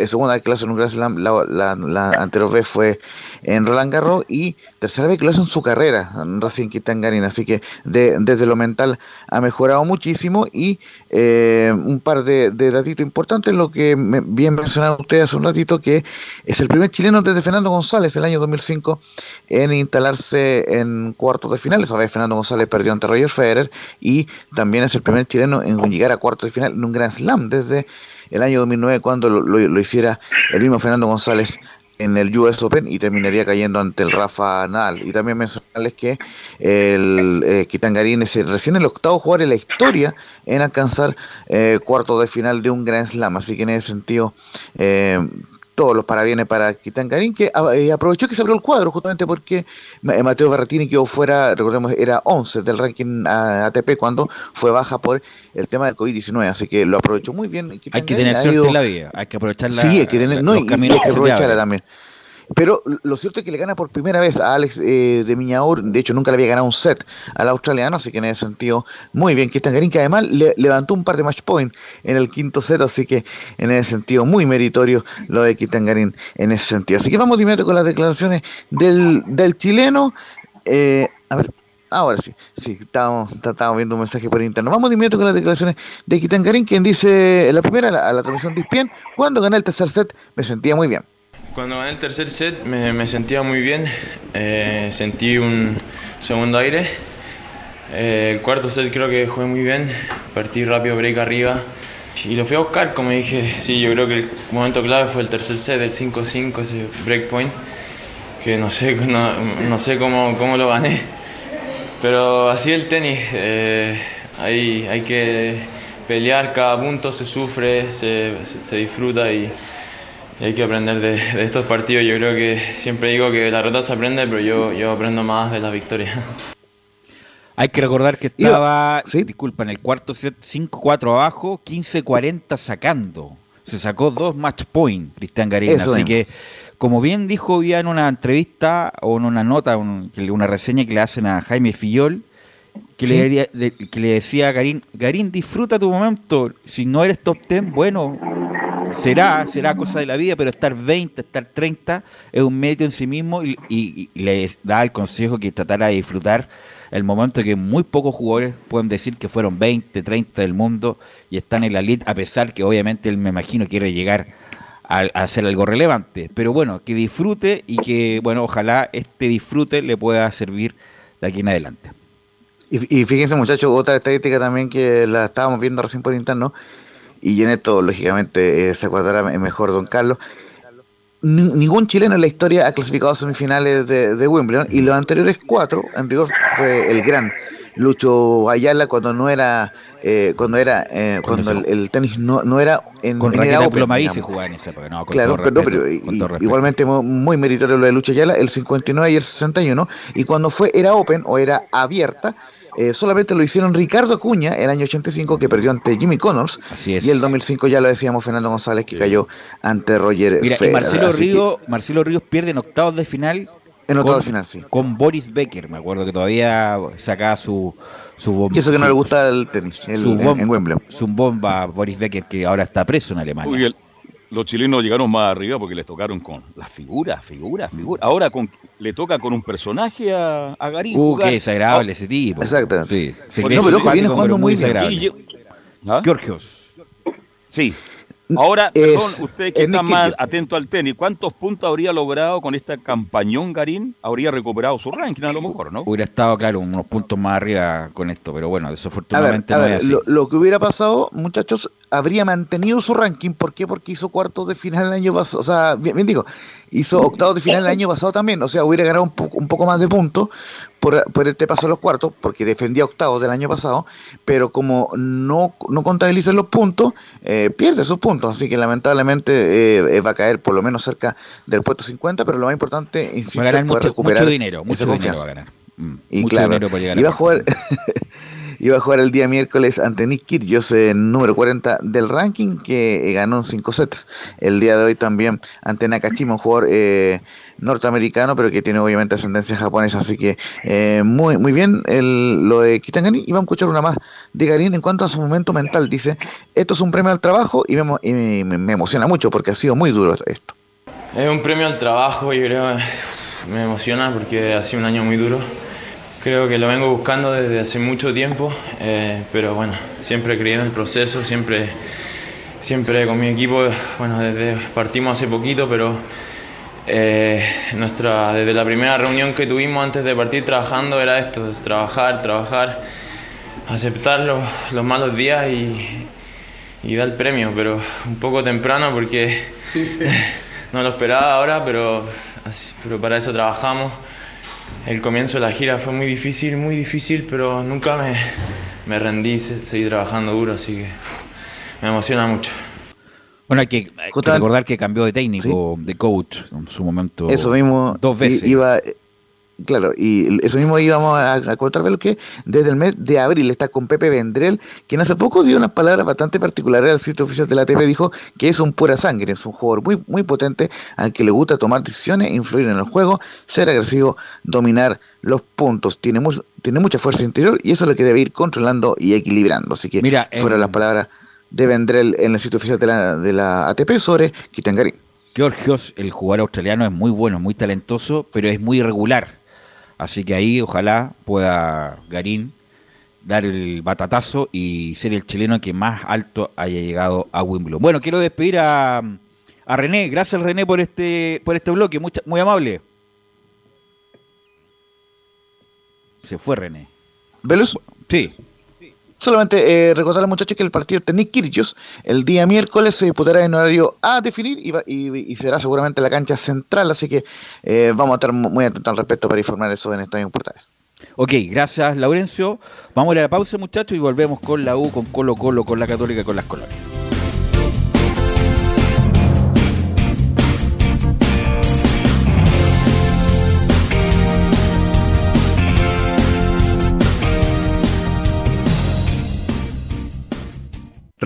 segunda vez que lo hace en un Grand Slam, la, anterior vez fue en Roland Garros y tercera vez que lo hace en su carrera, en Racing Garín, así que desde lo mental ha mejorado muchísimo y eh, un par de, de datitos importantes, lo que bien mencionaron ustedes hace un ratito, que es el primer chileno desde Fernando González el año 2005 en instalarse en cuartos de final, esa vez Fernando González perdió ante Roger Federer y también es el primer chileno en llegar a cuartos de final en un Grand Slam desde el año 2009 cuando lo, hiciera el mismo Fernando González en el US Open y terminaría cayendo ante el Rafa Nadal. Y también mencionarles que el eh, Kitangarín recién el octavo jugador en la historia en alcanzar eh, cuarto de final de un Grand Slam. Así que en ese sentido, eh, todos los parabienes para Kitangarín, que ah, eh, aprovechó que se abrió el cuadro justamente porque eh, Mateo Berratini quedó fuera, recordemos, era 11 del ranking ATP cuando fue baja por el tema del COVID-19, así que lo aprovechó muy bien. Hay que tener suerte en la vida, hay que aprovecharla. Sí, hay que tener, no, y, hay que aprovecharla también. Pero lo cierto es que le gana por primera vez a Alex eh, de Miñaur. De hecho, nunca le había ganado un set al australiano. Así que en ese sentido, muy bien. Cristian Garín, que además le, levantó un par de match points en el quinto set. Así que en ese sentido, muy meritorio lo de Cristian Garín en ese sentido. Así que vamos primero con las declaraciones del, del chileno. Eh, a ver. Ahora sí, sí, estábamos, viendo un mensaje por interno. Vamos de inmediato con las declaraciones de Garín, quien dice, la primera, a la, transmisión de Ispien, cuando gané el tercer set me sentía muy bien. Cuando gané el tercer set me, sentía muy bien, eh, sentí un segundo aire. Eh, el cuarto set creo que jugué muy bien, partí rápido break arriba. Y lo fui a buscar, como dije, sí, yo creo que el momento clave fue el tercer set, el 5-5, ese break point, que no sé, no, sé cómo, cómo, lo gané, pero así el tenis, eh, hay, que pelear, cada punto se sufre, se, se disfruta y hay que aprender de, estos partidos. Yo creo que siempre digo que la derrota se aprende, pero yo, yo aprendo más de las victorias. Hay que recordar que estaba, disculpa, en el cuarto set 5-4 abajo, 15-40 sacando. Se sacó dos match point, Cristian Garín. Así que, como bien dijo ya en una entrevista o en una nota, una reseña que le hacen a Jaime Fillol, que, le, que le decía a Garín, Garín, disfruta tu momento. Si no eres top 10, bueno, será, será cosa de la vida, pero estar 20, estar 30 es un mérito en sí mismo y, le da el consejo que tratara de disfrutar el momento que muy pocos jugadores pueden decir que fueron 20, 30 del mundo y están en la elite, a pesar que obviamente él me imagino quiere llegar a, hacer algo relevante. Pero bueno, que disfrute y que, bueno, ojalá este disfrute le pueda servir de aquí en adelante. Y, fíjense muchachos, otra estadística también que la estábamos viendo recién por interno, y en esto lógicamente eh, se acordará mejor don Carlos, ningún chileno en la historia ha clasificado a semifinales de, Wimbledon y los anteriores cuatro, en rigor, fue el gran Lucho Ayala cuando no era eh, cuando era eh, cuando, el, tenis no, no era en, con en Open, se jugaba en esa época no, claro pero, igualmente muy meritorio lo de Lucho Ayala el 59 y el 61 y cuando fue era Open o era abierta eh, solamente lo hicieron Ricardo Acuña el año 85 que perdió ante Jimmy Connors. Y el 2005 ya lo decíamos Fernando González que cayó ante Roger Mira, Marcelo, Ríos, Marcelo Ríos pierde en octavos de final. En octavos de final, sí. Con Boris Becker, me acuerdo que todavía sacaba su, su bomba. Y eso que no le gusta el tenis, su bomba, en Wembley. Su bomba Boris Becker que ahora está preso en Alemania los chilenos llegaron más arriba porque les tocaron con las figuras, figuras, figuras. Ahora con, le toca con un personaje a, a Garín. Uh, qué desagradable ese tipo. Exacto. Sí. no, pero ojo, viene jugando muy desagradable. ¿Ah? Georgios. Sí, Ahora, perdón, usted que está más atento al tenis, ¿cuántos puntos habría logrado con esta campañón Garín? Habría recuperado su ranking a lo mejor, ¿no? Hubiera estado, claro, unos puntos más arriba con esto, pero bueno, desafortunadamente a ver, no Lo, que hubiera pasado, muchachos, habría mantenido su ranking. ¿Por qué? Porque hizo cuartos de final el año pasado. O sea, bien, digo, hizo octavos de final el año pasado también. O sea, hubiera ganado un, un poco más de puntos por, por este paso a los cuartos, porque defendía octavos del año pasado, pero como no, no contabiliza los puntos, eh, pierde sus puntos. Así que lamentablemente eh, va a caer por lo menos cerca del puesto 50, pero lo más importante, insisto, va a ganar mucho, mucho dinero, mucho dinero va a ganar. Mm, y claro, iba a jugar iba a jugar el día miércoles ante Nick Kyrgios, número 40 del ranking, que ganó en 5 sets. El día de hoy también ante Nakashima, un jugador eh, norteamericano, pero que tiene obviamente ascendencia japonesa. Así que eh, muy, muy bien lo de Kitangani. Y vamos a escuchar una más de Garín en cuanto a su momento mental. Dice, esto es un premio al trabajo y me, y me, emociona mucho porque ha sido muy duro esto. Es un premio al trabajo, y creo, me emociona porque ha sido un año muy duro. Creo que lo vengo buscando desde hace mucho tiempo, eh, pero bueno, siempre he creído en el proceso, siempre, siempre con mi equipo, bueno, desde partimos hace poquito, pero eh, nuestra, desde la primera reunión que tuvimos antes de partir trabajando era esto, trabajar, trabajar, aceptar los, los malos días y, y, dar el premio, pero un poco temprano porque no lo esperaba ahora, pero, pero para eso trabajamos el comienzo de la gira fue muy difícil, muy difícil, pero nunca me, me rendí, seguí trabajando duro, así que me emociona mucho. Bueno, hay que, recordar que cambió de técnico, de coach en su momento. Eso mismo. Dos veces. Iba, Claro, y eso mismo íbamos a, a contar que desde el mes de abril está con Pepe Vendrell, quien hace poco dio unas palabras bastante particulares al sitio oficial de la TV, dijo que es un pura sangre, es un jugador muy, muy potente al que le gusta tomar decisiones, influir en el juego, ser agresivo, dominar los puntos, tiene, tiene mucha fuerza interior y eso es lo que debe ir controlando y equilibrando. Así que Mira, fueron las palabras de Vendrell en el sitio oficial de la, de la ATP sobre Kitangari. Georgios, el jugador australiano, es muy bueno, muy talentoso, pero es muy irregular Así que ahí ojalá pueda Garín dar el batatazo y ser el chileno que más alto haya llegado a Wimbledon. Bueno, quiero despedir a, a René. Gracias René por este, por este bloque, muy amable. Se fue René. ¿Velus? Sí. Solamente eh, recordar a los muchachos que el partido de Nick el día miércoles se disputará en horario a definir y, será seguramente la cancha central, así que eh, vamos a estar muy atentos al respecto para informar eso en Estadio Portales. Ok, gracias Laurencio. Vamos a ir a la pausa muchachos y volvemos con la U, con Colo Colo, con la Católica, con las colonias.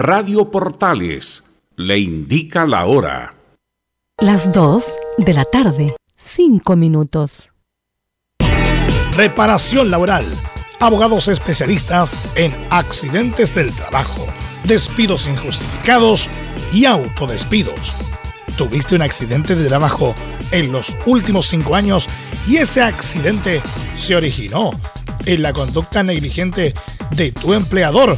Radio Portales le indica la hora. Las 2 de la tarde, 5 minutos. Reparación laboral. Abogados especialistas en accidentes del trabajo, despidos injustificados y autodespidos. ¿Tuviste un accidente de trabajo en los últimos cinco años y ese accidente se originó en la conducta negligente de tu empleador?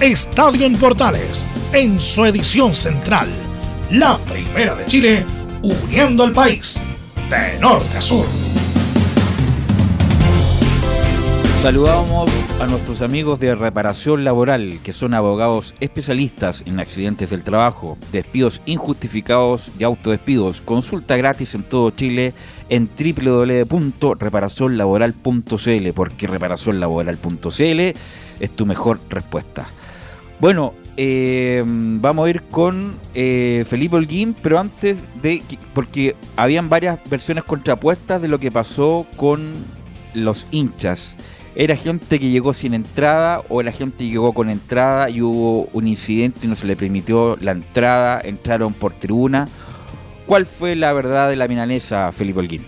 Estadio en Portales en su edición central. La primera de Chile, uniendo al país de norte a sur. Saludamos a nuestros amigos de reparación laboral, que son abogados especialistas en accidentes del trabajo, despidos injustificados y autodespidos. Consulta gratis en todo Chile en www.reparacionlaboral.cl, porque reparacionlaboral.cl es tu mejor respuesta. Bueno, eh, vamos a ir con eh, Felipe Holguín, pero antes de. porque habían varias versiones contrapuestas de lo que pasó con los hinchas. ¿Era gente que llegó sin entrada o era gente que llegó con entrada y hubo un incidente y no se le permitió la entrada? ¿Entraron por tribuna? ¿Cuál fue la verdad de la milanesa, Felipe Holguín?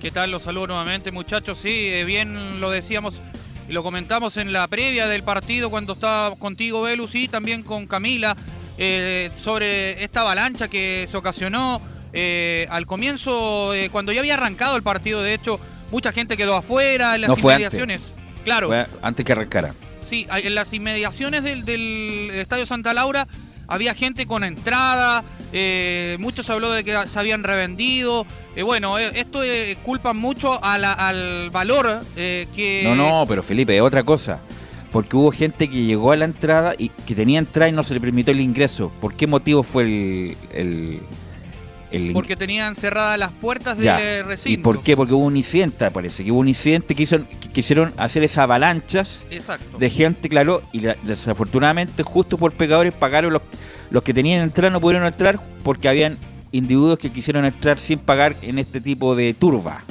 ¿Qué tal? Los saludo nuevamente, muchachos. Sí, eh, bien lo decíamos y lo comentamos en la previa del partido cuando estaba contigo, Velus, y también con Camila, eh, sobre esta avalancha que se ocasionó eh, al comienzo, eh, cuando ya había arrancado el partido. De hecho, mucha gente quedó afuera en las No fue inmediaciones. Claro. Fue antes que arrancara. Sí, en las inmediaciones del, del Estadio Santa Laura había gente con entrada, eh, mucho se habló de que se habían revendido. Eh, bueno, eh, esto eh, culpa mucho al valor eh, que... No, no, pero Felipe, es otra cosa. Porque hubo gente que llegó a la entrada y que tenía entrada y no se le permitió el ingreso. ¿Por qué motivo fue el, el- Porque tenían cerradas las puertas del Ya. ¿Y recinto. por qué? Porque hubo un incidente, parece que hubo un incidente que, hizo- que quisieron hacer esas avalanchas Exacto. de gente, claro, y desafortunadamente, justo por pecadores, pagaron los, los que tenían entrada, no pudieron entrar porque habían individuos que quisieron entrar sin pagar en este tipo de turba.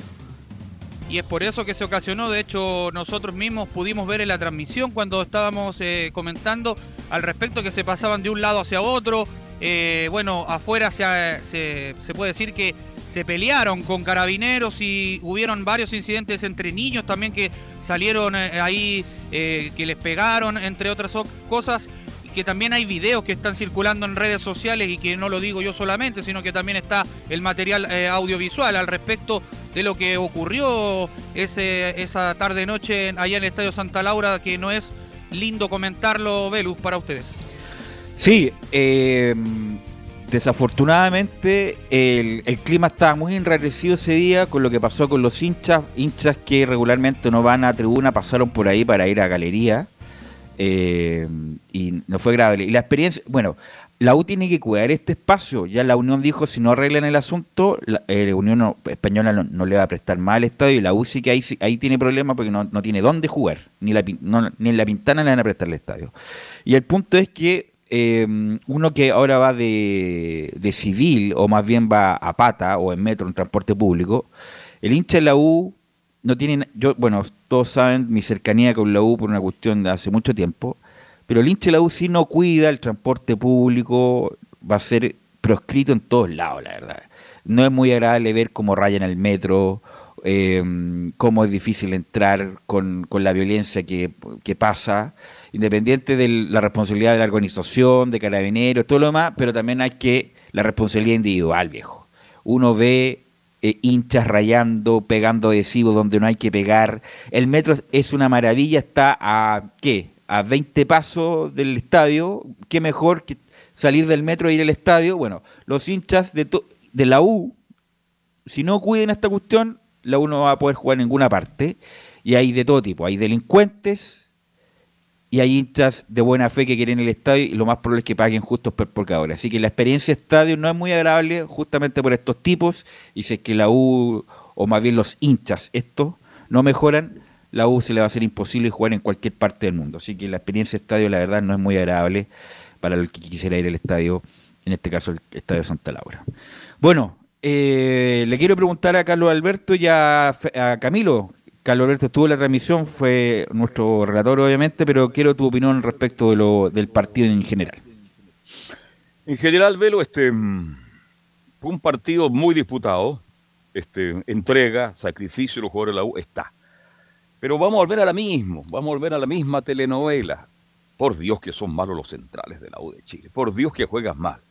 Y es por eso que se ocasionó, de hecho nosotros mismos pudimos ver en la transmisión cuando estábamos eh, comentando al respecto que se pasaban de un lado hacia otro. Eh, bueno, afuera se, puede decir que se pelearon con carabineros y hubieron varios incidentes entre niños también que salieron eh, ahí, eh, que les pegaron, entre otras cosas. Que también hay videos que están circulando en redes sociales y que no lo digo yo solamente, sino que también está el material audiovisual al respecto de lo que ocurrió esa tarde-noche allá en el Estadio Santa Laura, que no es lindo comentarlo, Velus, para ustedes. Sí, eh, desafortunadamente el, el clima estaba muy enrarecido ese día con lo que pasó con los hinchas, hinchas que regularmente no van a tribuna, pasaron por ahí para ir a galería eh, y no fue agradable. Y la experiencia, bueno, la U tiene que cuidar este espacio. Ya la Unión dijo, si no arreglan el asunto, la eh, Unión Española no, le va a prestar más al estadio y la U sí que ahí, ahí tiene problemas porque no, no, tiene dónde jugar. Ni, la, ni en la pintana le van a prestar el estadio. Y el punto es que eh, uno que ahora va de, civil o más bien va a pata o en metro, en transporte público, el hincha de la U no tiene... Yo, bueno, todos saben mi cercanía con la U por una cuestión de hace mucho tiempo pero el hincha de la U no cuida el transporte público, va a ser proscrito en todos lados, la verdad. No es muy agradable ver cómo rayan el metro, eh, cómo es difícil entrar con, la violencia que, pasa, independiente de la responsabilidad de la organización, de carabineros, todo lo demás, pero también hay que la responsabilidad individual, viejo. Uno ve eh, hinchas rayando, pegando adhesivos donde no hay que pegar. El metro es una maravilla, está a, ¿qué? a 20 pasos del estadio, qué mejor que salir del metro e ir al estadio. Bueno, los hinchas de, de la U, si no cuiden esta cuestión, la U no va a poder jugar en ninguna parte. Y hay de todo tipo, hay delincuentes y hay hinchas de buena fe que quieren el estadio y lo más probable es que paguen justos por pecadores. Así que la experiencia estadio no es muy agradable justamente por estos tipos y si es que la U, o más bien los hinchas, estos no mejoran, la U se le va a ser imposible jugar en cualquier parte del mundo. Así que la experiencia estadio, la verdad, no es muy agradable para el que quisiera ir al estadio, en este caso el Estadio Santa Laura. Bueno, eh, le quiero preguntar a Carlos Alberto y a, Camilo. Carlos Alberto estuvo en la transmisión, fue nuestro relator obviamente, pero quiero tu opinión respecto de lo, del partido en general. En general, Velo, este fue un partido muy disputado. Este, entrega, sacrificio de los jugadores de la U está. Pero vamos a volver a la misma, vamos a volver a la misma telenovela. Por Dios que son malos los centrales de la U de Chile. Por Dios que juegas mal.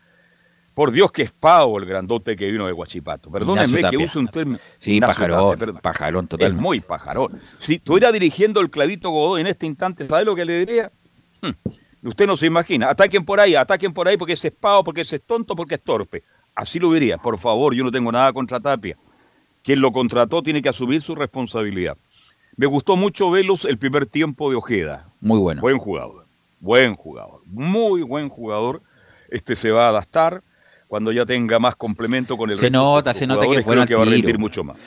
Por Dios que es Pau el grandote que vino de Guachipato. Perdónenme que use un término. Sí, pajarón, pajarón total. Es muy pajarón. Si estuviera dirigiendo el clavito Godoy en este instante, ¿sabe lo que le diría? Hmm, usted no se imagina. Ataquen por ahí, ataquen por ahí porque ese es Pau, porque ese es tonto, porque es torpe. Así lo diría. Por favor, yo no tengo nada contra Tapia. Quien lo contrató tiene que asumir su responsabilidad. Me gustó mucho Velos el primer tiempo de Ojeda. Muy bueno. Buen jugador. Buen jugador. Muy buen jugador. Este se va a adaptar cuando ya tenga más complemento con el Se nota, se nota que es bueno que va a rendir mucho más.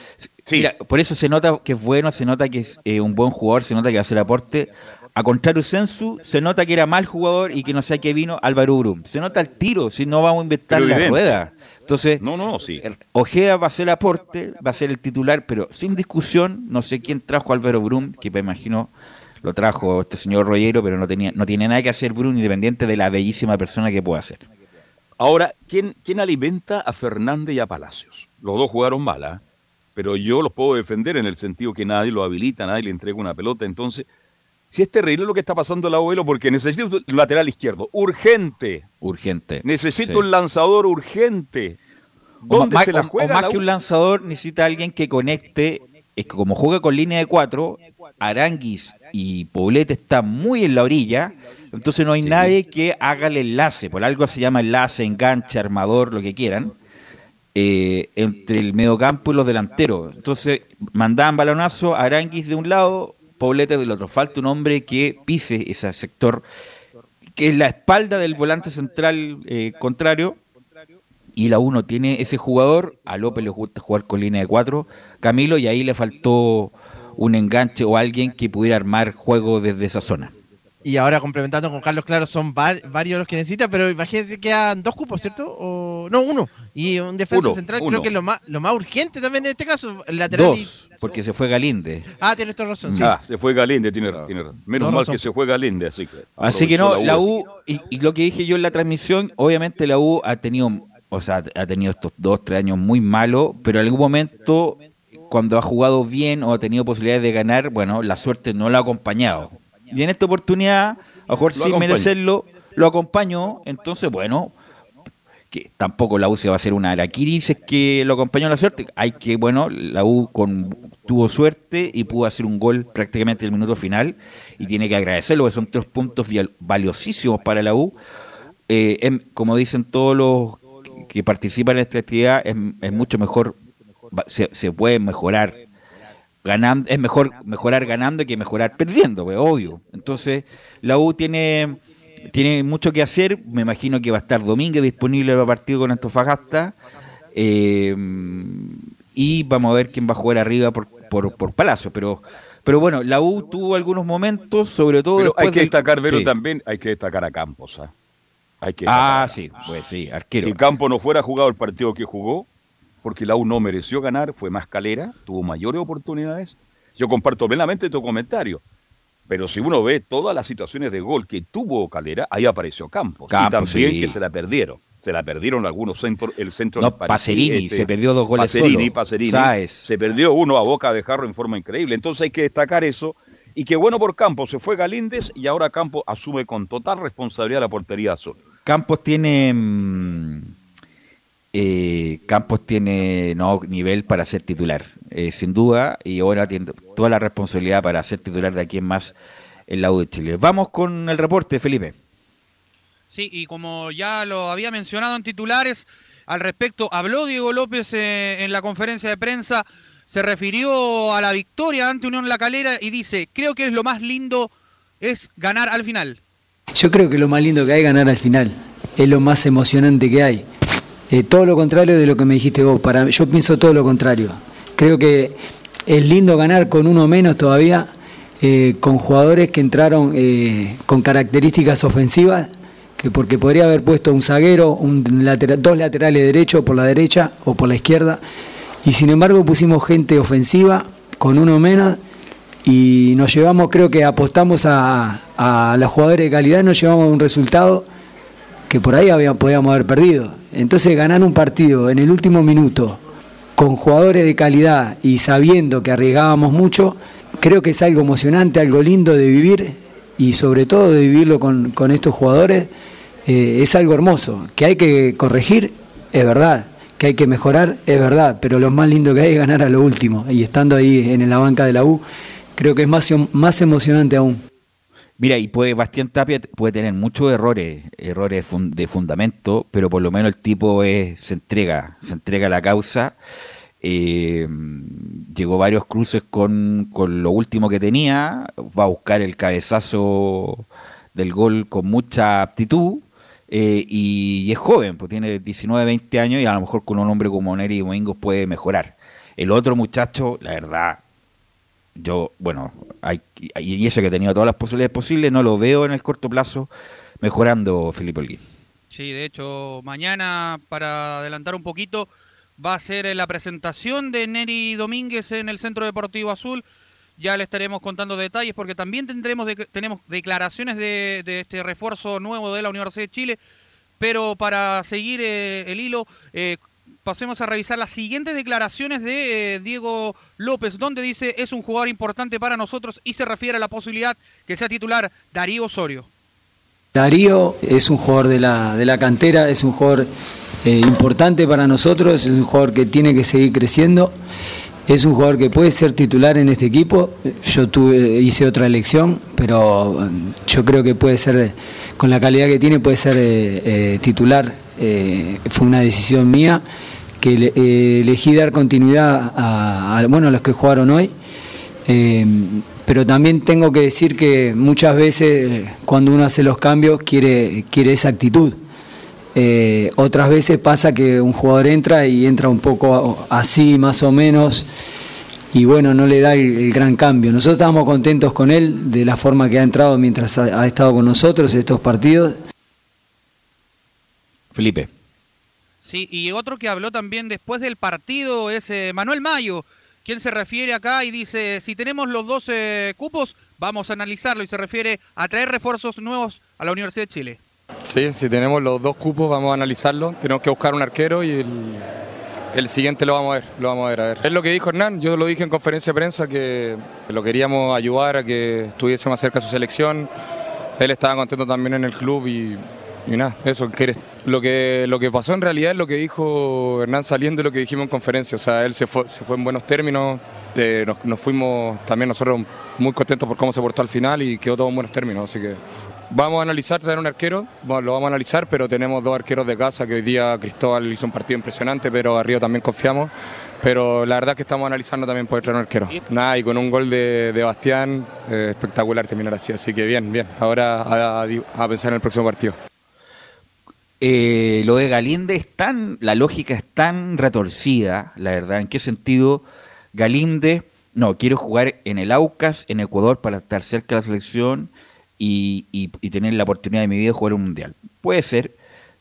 Sí. por eso se nota que es bueno, se nota que es eh, un buen jugador, se nota que va a hacer aporte. A contrario Sensu, se nota que era mal jugador y que no sé a qué vino Álvaro Urum. Se nota el tiro, si no vamos a inventar la rueda. Entonces, no, no, sí. Ojeda va a ser aporte, va a ser el titular, pero sin discusión, no sé quién trajo a Álvaro Brum, que me imagino lo trajo este señor Rollero, pero no tenía no tiene nada que hacer Brum, independiente de la bellísima persona que pueda hacer. Ahora, ¿quién, quién alimenta a Fernández y a Palacios? Los dos jugaron mal, ¿ah? pero yo los puedo defender en el sentido que nadie lo habilita, nadie le entrega una pelota, entonces si es terrible lo que está pasando el abuelo, porque necesito un lateral izquierdo. Urgente. Urgente. Necesito un lanzador urgente. ¿Dónde más, se la juega más que un lanzador, necesita alguien que conecte. Es que como juega con línea de cuatro, Aranguis y Poblete están muy en la orilla. Entonces no hay nadie que haga el enlace. Por algo se llama enlace, enganche, armador, lo que quieran. Eh, entre el mediocampo y los delanteros. Entonces mandaban balonazo a Aranguis de un lado, Poblete del otro. Falta un hombre que pise ese sector, que es la espalda del volante central eh, contrario. Y la 1 tiene ese jugador, a López le gusta jugar con línea de 4, Camilo, y ahí le faltó un enganche o alguien que pudiera armar juego desde esa zona. Y ahora complementando con Carlos, claro, son varios los que necesita, pero imagínense que quedan dos cupos, ¿cierto? O, no, uno. Y un defensa central creo que es lo más, lo más urgente también en este caso. lateral Dos, porque se fue Galinde. Ah, tienes toda razón. Sí. Ah, se fue Galinde, tiene, tiene Menos mal que se fue Galinde, así que. Así que no, la U, y, lo que dije yo en la transmisión, obviamente la U ha tenido, o sea, ha tenido estos dos, tres años muy malos, pero en algún momento, cuando ha jugado bien o ha tenido posibilidades de ganar, bueno, la suerte no lo ha acompañado y en esta oportunidad, a lo mejor sin merecerlo, lo acompañó. Entonces, bueno, que tampoco la U se va a hacer una araquiri es que lo acompañó la suerte. Hay que, bueno, la U con, tuvo suerte y pudo hacer un gol prácticamente el minuto final y tiene que agradecerlo, que son tres puntos valiosísimos para la U. Eh, em, como dicen todos los que participan en esta actividad es, es mucho mejor, se, se, puede mejorar ganando, es mejor mejorar ganando que mejorar perdiendo, pues, obvio. Entonces, la U tiene, tiene mucho que hacer, me imagino que va a estar Domínguez disponible para el partido con Antofagasta, eh, y vamos a ver quién va a jugar arriba por, por, por Palacio, pero pero bueno, la U tuvo algunos momentos, sobre todo. Pero hay que destacar, Vero, también, hay que destacar a Campos. ¿ah? Hay que ah, sí, pues sí, arquero. Si Campos no fuera jugado el partido que jugó, porque la U no mereció ganar, fue más calera, tuvo mayores oportunidades. Yo comparto plenamente tu comentario. Pero si uno ve todas las situaciones de gol que tuvo Calera, ahí apareció Campos. Campos y también sí. que se la perdieron. Se la perdieron algunos centros, el centro no, Pacerini, este, se perdió dos goles Pacerini, solo. Pacerini, Sáez. se perdió uno a boca de jarro en forma increíble. Entonces hay que destacar eso. Y que bueno por Campos, se fue Galíndez y ahora Campos asume con total responsabilidad la portería azul. Campos tiene mmm, eh, Campos tiene no nivel para ser titular, eh, sin duda, y ahora tiene toda la responsabilidad para ser titular de aquí en más el lado de Chile. Vamos con el reporte, Felipe. Sí, y como ya lo había mencionado en titulares, al respecto habló Diego López eh, en la conferencia de prensa, se refirió a la victoria ante Unión La Calera y dice, creo que es lo más lindo es ganar al final. Yo creo que lo más lindo que hay es ganar al final, es lo más emocionante que hay. Eh, todo lo contrario de lo que me dijiste vos, yo pienso todo lo contrario. Creo que es lindo ganar con uno menos todavía, eh, con jugadores que entraron eh, con características ofensivas, que porque podría haber puesto un zaguero, dos laterales derechos por la derecha o por la izquierda, y sin embargo pusimos gente ofensiva con uno menos y nos llevamos, creo que apostamos a, a los jugadores de calidad, nos llevamos un resultado que por ahí podíamos haber perdido. Entonces ganar un partido en el último minuto con jugadores de calidad y sabiendo que arriesgábamos mucho, creo que es algo emocionante, algo lindo de vivir y sobre todo de vivirlo con, con estos jugadores, eh, es algo hermoso. Que hay que corregir, es verdad. Que hay que mejorar, es verdad. Pero lo más lindo que hay es ganar a lo último. Y estando ahí en la banca de la U, creo que es más, más emocionante aún. Mira, y puede, Bastián Tapia puede tener muchos errores, errores de fundamento, pero por lo menos el tipo se entrega, se entrega a la causa. Eh, llegó varios cruces con, con, lo último que tenía, va a buscar el cabezazo del gol con mucha aptitud eh, y, y, es joven, pues tiene 19, 20 años y a lo mejor con un hombre como Neri Domingos puede mejorar. El otro muchacho, la verdad, yo, bueno, hay, y eso que ha tenido todas las posibilidades posibles, no lo veo en el corto plazo mejorando Felipe Holguín. Sí, de hecho, mañana, para adelantar un poquito, va a ser la presentación de Neri Domínguez en el Centro Deportivo Azul. Ya le estaremos contando detalles porque también tendremos tenemos declaraciones de, de, este refuerzo nuevo de la Universidad de Chile. Pero para seguir eh, el hilo, eh, pasemos a revisar las siguientes declaraciones de eh, Diego López, donde dice es un jugador importante para nosotros y se refiere a la posibilidad que sea titular Darío Osorio. Darío es un jugador de la, de la cantera, es un jugador eh, importante para nosotros, es un jugador que tiene que seguir creciendo, es un jugador que puede ser titular en este equipo. Yo tuve, hice otra elección, pero yo creo que puede ser, con la calidad que tiene, puede ser eh, titular. fue una decisión mía que eh, elegí dar continuidad a, bueno, a los que jugaron hoy. Eh, pero también tengo que decir que muchas veces cuando uno hace los cambios quiere, quiere esa actitud. Eh, otras veces pasa que un jugador entra y entra un poco así, más o menos, y bueno, no le da el, gran cambio. Nosotros estamos contentos con él de la forma que ha entrado mientras ha, ha estado con nosotros estos partidos. Felipe. Sí, y otro que habló también después del partido es eh, Manuel Mayo, quien se refiere acá y dice, si tenemos los 12 cupos, vamos a analizarlo y se refiere a traer refuerzos nuevos a la Universidad de Chile. Sí, si tenemos los dos cupos, vamos a analizarlo. Tenemos que buscar un arquero y el, siguiente lo vamos a ver, lo vamos a ver, a ver. Es lo que dijo Hernán, yo lo dije en conferencia de prensa que lo queríamos ayudar a que estuviese más cerca de su selección. Él estaba contento también en el club y, y nada, eso, que lo que, lo que pasó en realidad es lo que dijo Hernán saliendo y lo que dijimos en conferencia. O sea, él se fue, se fue en buenos términos, eh, nos, nos, fuimos también nosotros muy contentos por cómo se portó al final y quedó todo en buenos términos. Así que Vamos a analizar traer un arquero, bueno, lo vamos a analizar, pero tenemos dos arqueros de casa que hoy día Cristóbal hizo un partido impresionante, pero arriba también confiamos. Pero la verdad es que estamos analizando también poder traer un arquero. Nada, y con un gol de, de Bastián, eh, espectacular terminar así. Así que bien, bien. Ahora a, a pensar en el próximo partido. Eh, lo de Galinde es tan, la lógica es tan retorcida, la verdad. ¿En qué sentido Galinde, no, quiero jugar en el Aucas, en Ecuador, para estar cerca de la selección y, tener la oportunidad de mi vida de jugar un mundial? Puede ser,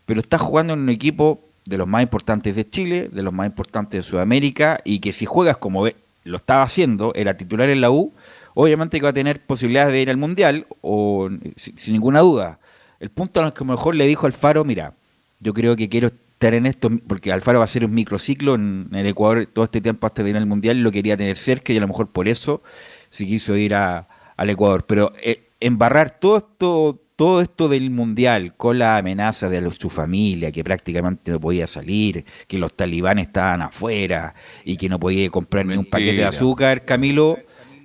pero está jugando en un equipo de los más importantes de Chile, de los más importantes de Sudamérica, y que si juegas como lo estaba haciendo, era titular en la U, obviamente que va a tener posibilidades de ir al Mundial, o sin, ninguna duda. El punto en que mejor le dijo Alfaro, mira, yo creo que quiero estar en esto, porque Alfaro va a ser un microciclo en, el Ecuador todo este tiempo hasta ir al Mundial, y lo quería tener cerca, y a lo mejor por eso se quiso ir a, al Ecuador. Pero eh, embarrar todo esto todo esto del mundial con la amenaza de su familia, que prácticamente no podía salir, que los talibanes estaban afuera y que no podía comprar ni un paquete de azúcar, Camilo,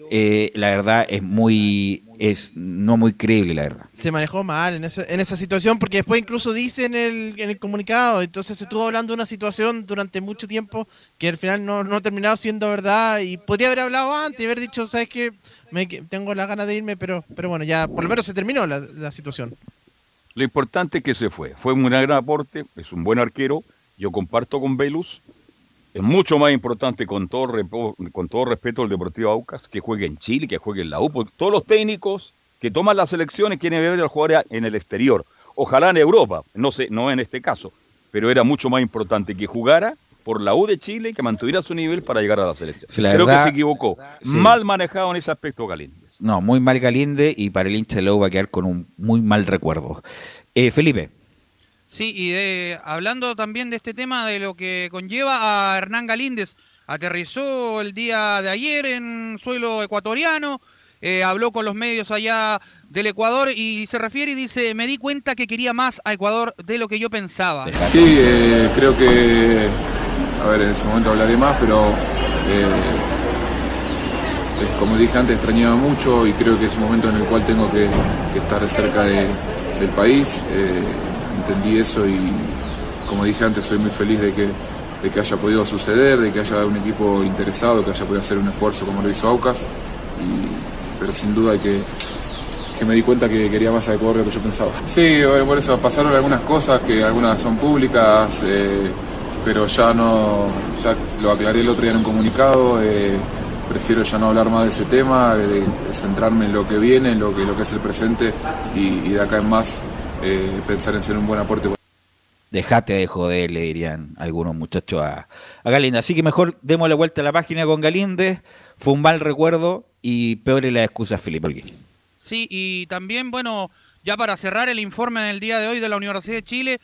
eh, la verdad es muy es no muy creíble la verdad se manejó mal en esa, en esa situación porque después incluso dice en el, en el comunicado entonces se estuvo hablando de una situación durante mucho tiempo que al final no, no ha terminado siendo verdad y podría haber hablado antes y haber dicho sabes que tengo la ganas de irme, pero, pero bueno, ya por lo menos se terminó la, situación. Lo importante es que se fue. Fue un gran aporte, es un buen arquero. Yo comparto con Velus. Es mucho más importante, con todo, con todo respeto, el Deportivo Aucas, que juegue en Chile, que juegue en la U. todos los técnicos que toman las elecciones quieren ver al jugador en el exterior. Ojalá en Europa, no sé, no en este caso, pero era mucho más importante que jugara por la U de Chile que mantuviera su nivel para llegar a la selección. Creo que se equivocó. Mal manejado en ese aspecto Galíndez. No, muy mal Galíndez y para el hincha de va a quedar con un muy mal recuerdo. Eh, Felipe. Sí, y de, hablando también de este tema de lo que conlleva a Hernán Galíndez, aterrizó el día de ayer en suelo ecuatoriano, eh, habló con los medios allá del Ecuador y se refiere y dice, me di cuenta que quería más a Ecuador de lo que yo pensaba. Sí, eh, creo que a ver, en ese momento hablaré más, pero eh, como dije antes, extrañaba mucho y creo que es un momento en el cual tengo que, estar cerca del país. Entendí eso y, como dije antes, soy muy feliz de que, que haya podido suceder, de que haya un equipo interesado, que haya podido hacer un esfuerzo como lo hizo Aucas. pero sin duda que, que me di cuenta que quería más a Ecuador de lo que yo pensaba. Sí, por eso pasaron algunas cosas que algunas son públicas. Eh, pero ya no, ya lo aclaré el otro día en un comunicado, eh, prefiero ya no hablar más de ese tema, de, centrarme en lo que viene, en lo que, lo que es el presente y, de acá en más eh, pensar en ser un buen aporte. Dejate de joder, le dirían algunos muchachos a, a Galinde. Así que mejor demos la vuelta a la página con Galinde. Fue un mal recuerdo y peor es la excusa, Felipe Sí, y también, bueno, ya para cerrar el informe del día de hoy de la Universidad de Chile,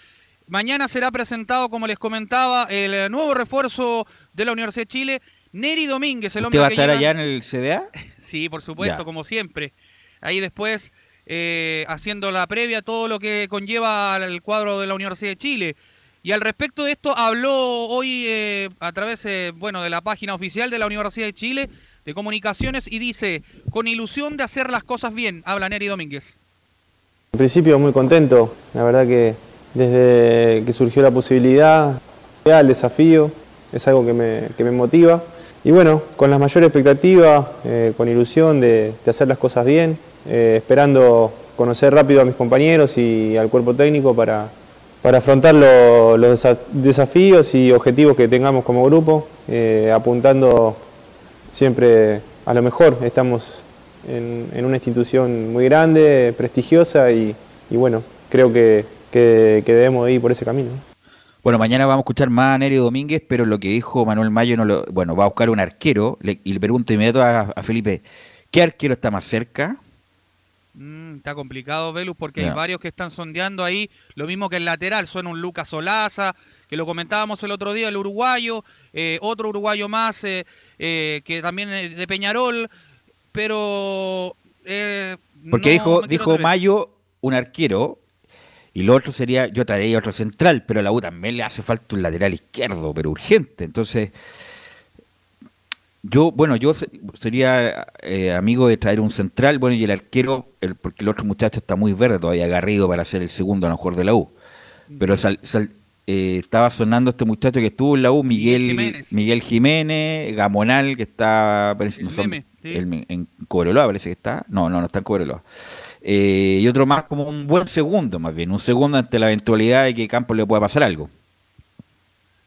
Mañana será presentado, como les comentaba, el nuevo refuerzo de la Universidad de Chile, Neri Domínguez, el hombre va a estar allá en el CDA? Sí, por supuesto, como siempre. Ahí después, eh, haciendo la previa, todo lo que conlleva el cuadro de la Universidad de Chile. Y al respecto de esto habló hoy eh, a través bueno, de la página oficial de la Universidad de Chile de Comunicaciones y dice, con ilusión de hacer las cosas bien, habla Neri Domínguez. En principio muy contento, la verdad que desde que surgió la posibilidad, el desafío, es algo que me, motiva. Y bueno, con las mayores expectativas, eh, con ilusión de, hacer las cosas bien, eh, esperando conocer rápido a mis compañeros y al cuerpo técnico para, para afrontar los desafíos y objetivos que tengamos como grupo, eh, apuntando siempre a lo mejor. Estamos en, una institución muy grande, prestigiosa y bueno, creo que que, debemos ir por ese camino. Bueno, mañana vamos a escuchar más a Nerio Domínguez, pero lo que dijo Manuel Mayo, no lo, bueno, va a buscar un arquero y le pregunto inmediato a, Felipe, ¿qué arquero está más cerca? Mm, está complicado, Velus, porque hay varios que están sondeando ahí, lo mismo que el lateral, suena un Lucas Solaza, que lo comentábamos el otro día, el uruguayo, eh, otro uruguayo más eh, eh, que también es de Peñarol, pero... porque dijo, dijo Mayo un arquero, y lo otro sería, yo traería otro central, pero a la U también le hace falta un lateral izquierdo, pero urgente. Entonces, Yo, bueno, yo sería eh, amigo de traer un central, bueno, y el arquero, el, porque el otro muchacho está muy verde todavía, agarrido para ser el segundo a lo mejor de la U. Pero eh, estaba sonando este muchacho que estuvo en la U, Miguel Miguel Jiménez, Gamonal, que está en Cobreloa, parece que está. No, no, no está en Cobreloa. Eh, y otro más como un buen segundo, más bien, un segundo ante la eventualidad de que Campos le pueda pasar algo.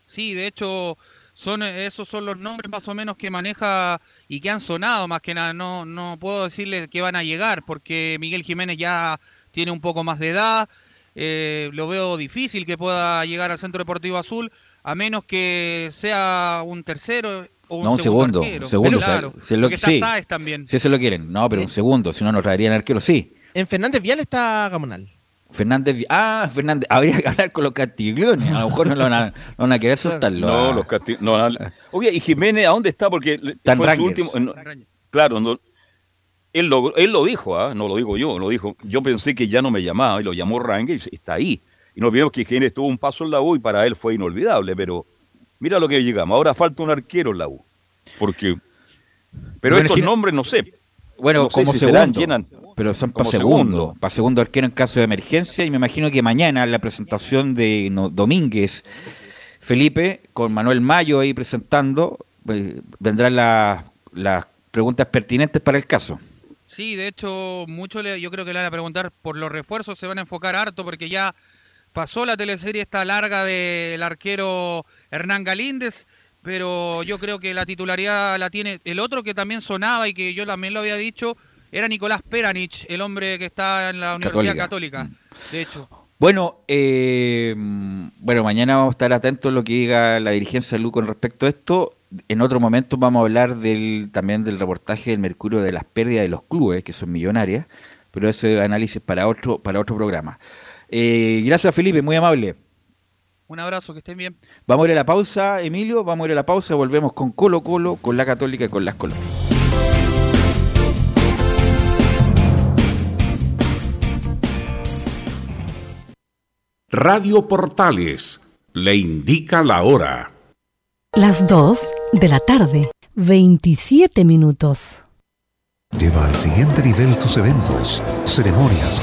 Sí, de hecho, son esos son los nombres más o menos que maneja y que han sonado más que nada. No, no puedo decirle que van a llegar porque Miguel Jiménez ya tiene un poco más de edad. Eh, lo veo difícil que pueda llegar al Centro Deportivo Azul a menos que sea un tercero o un no, segundo. Arquero. segundo, claro, si lo, sí, también. Si eso lo quieren. No, pero un segundo, si no nos traerían arquero, sí. En Fernández Vial está Gamonal. Fernández, ah, Fernández, habría que hablar con los Castigliones, a lo mejor no lo van a, querer soltarlo. No, los Castigliones, oye, ¿y Jiménez a dónde está? Porque fue su último, claro, él, lo, él lo dijo, ¿ah? no lo digo yo, lo dijo, yo pensé que ya no me llamaba y lo llamó Rangel y está ahí. Y no olvidemos que Jiménez tuvo un paso en la U y para él fue inolvidable, pero mira lo que llegamos, ahora falta un arquero en la U, porque, pero estos nombres no sé. Bueno, como se llenan pero son para segundo, para segundo arquero en caso de emergencia. Y me imagino que mañana la presentación de Domínguez, Felipe, con Manuel Mayo ahí presentando, eh, vendrán las preguntas pertinentes para el caso. Sí, de hecho, mucho yo creo que le van a preguntar por los refuerzos, se van a enfocar harto porque ya pasó la teleserie esta larga del arquero Hernán Galíndez, pero yo creo que la titularidad la tiene el otro que también sonaba y que yo también lo había dicho, era Nicolás Peranich, el hombre que está en la Universidad Católica, de hecho. Bueno, eh, bueno, mañana vamos a estar atentos a lo que diga la dirigencia de Lu con respecto a esto. En otro momento vamos a hablar del, también del reportaje del Mercurio de las pérdidas de los clubes, que son millonarias, pero ese análisis para otro, para otro programa. Eh, gracias Felipe, muy amable. Un abrazo, que estén bien. Vamos a ir a la pausa, Emilio, vamos a ir a la pausa, volvemos con Colo Colo, con la Católica y con las Colonias. Radio Portales le indica la hora. Las 2 de la tarde, 27 minutos. Lleva al siguiente nivel tus eventos, ceremonias,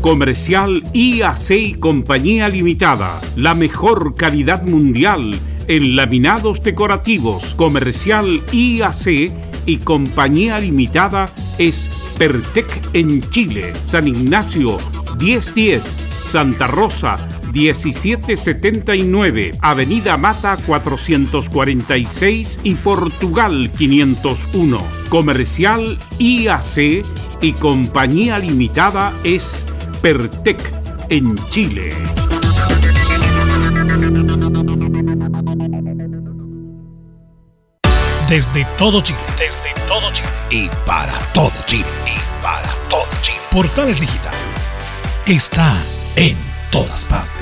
Comercial IAC y Compañía Limitada. La mejor calidad mundial en laminados decorativos. Comercial IAC y Compañía Limitada es Pertec en Chile, San Ignacio 1010, Santa Rosa 1779, Avenida Mata 446 y Portugal 501. Comercial IAC y Compañía Limitada es Pertec en Chile. Desde todo Chile. Desde todo Chile. Y para todo Chile para todo Chile. Portales Digital está en todas partes.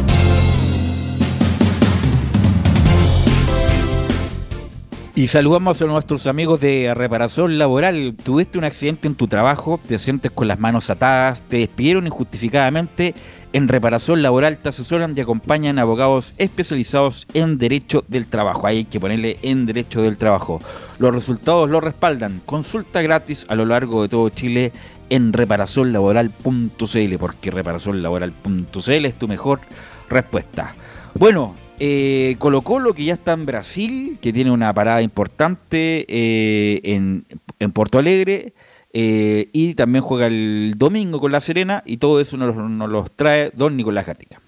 Y saludamos a nuestros amigos de reparación laboral. Tuviste un accidente en tu trabajo, te sientes con las manos atadas, te despidieron injustificadamente. En reparación laboral te asesoran y acompañan abogados especializados en derecho del trabajo. Hay que ponerle en derecho del trabajo. Los resultados lo respaldan. Consulta gratis a lo largo de todo Chile en reparacionlaboral.cl porque reparacionlaboral.cl es tu mejor respuesta. Bueno, eh, Colo Colo, que ya está en Brasil, que tiene una parada importante eh, en, en, Porto Alegre, eh, y también juega el domingo con La Serena, y todo eso nos, nos los trae don Nicolás Gatica.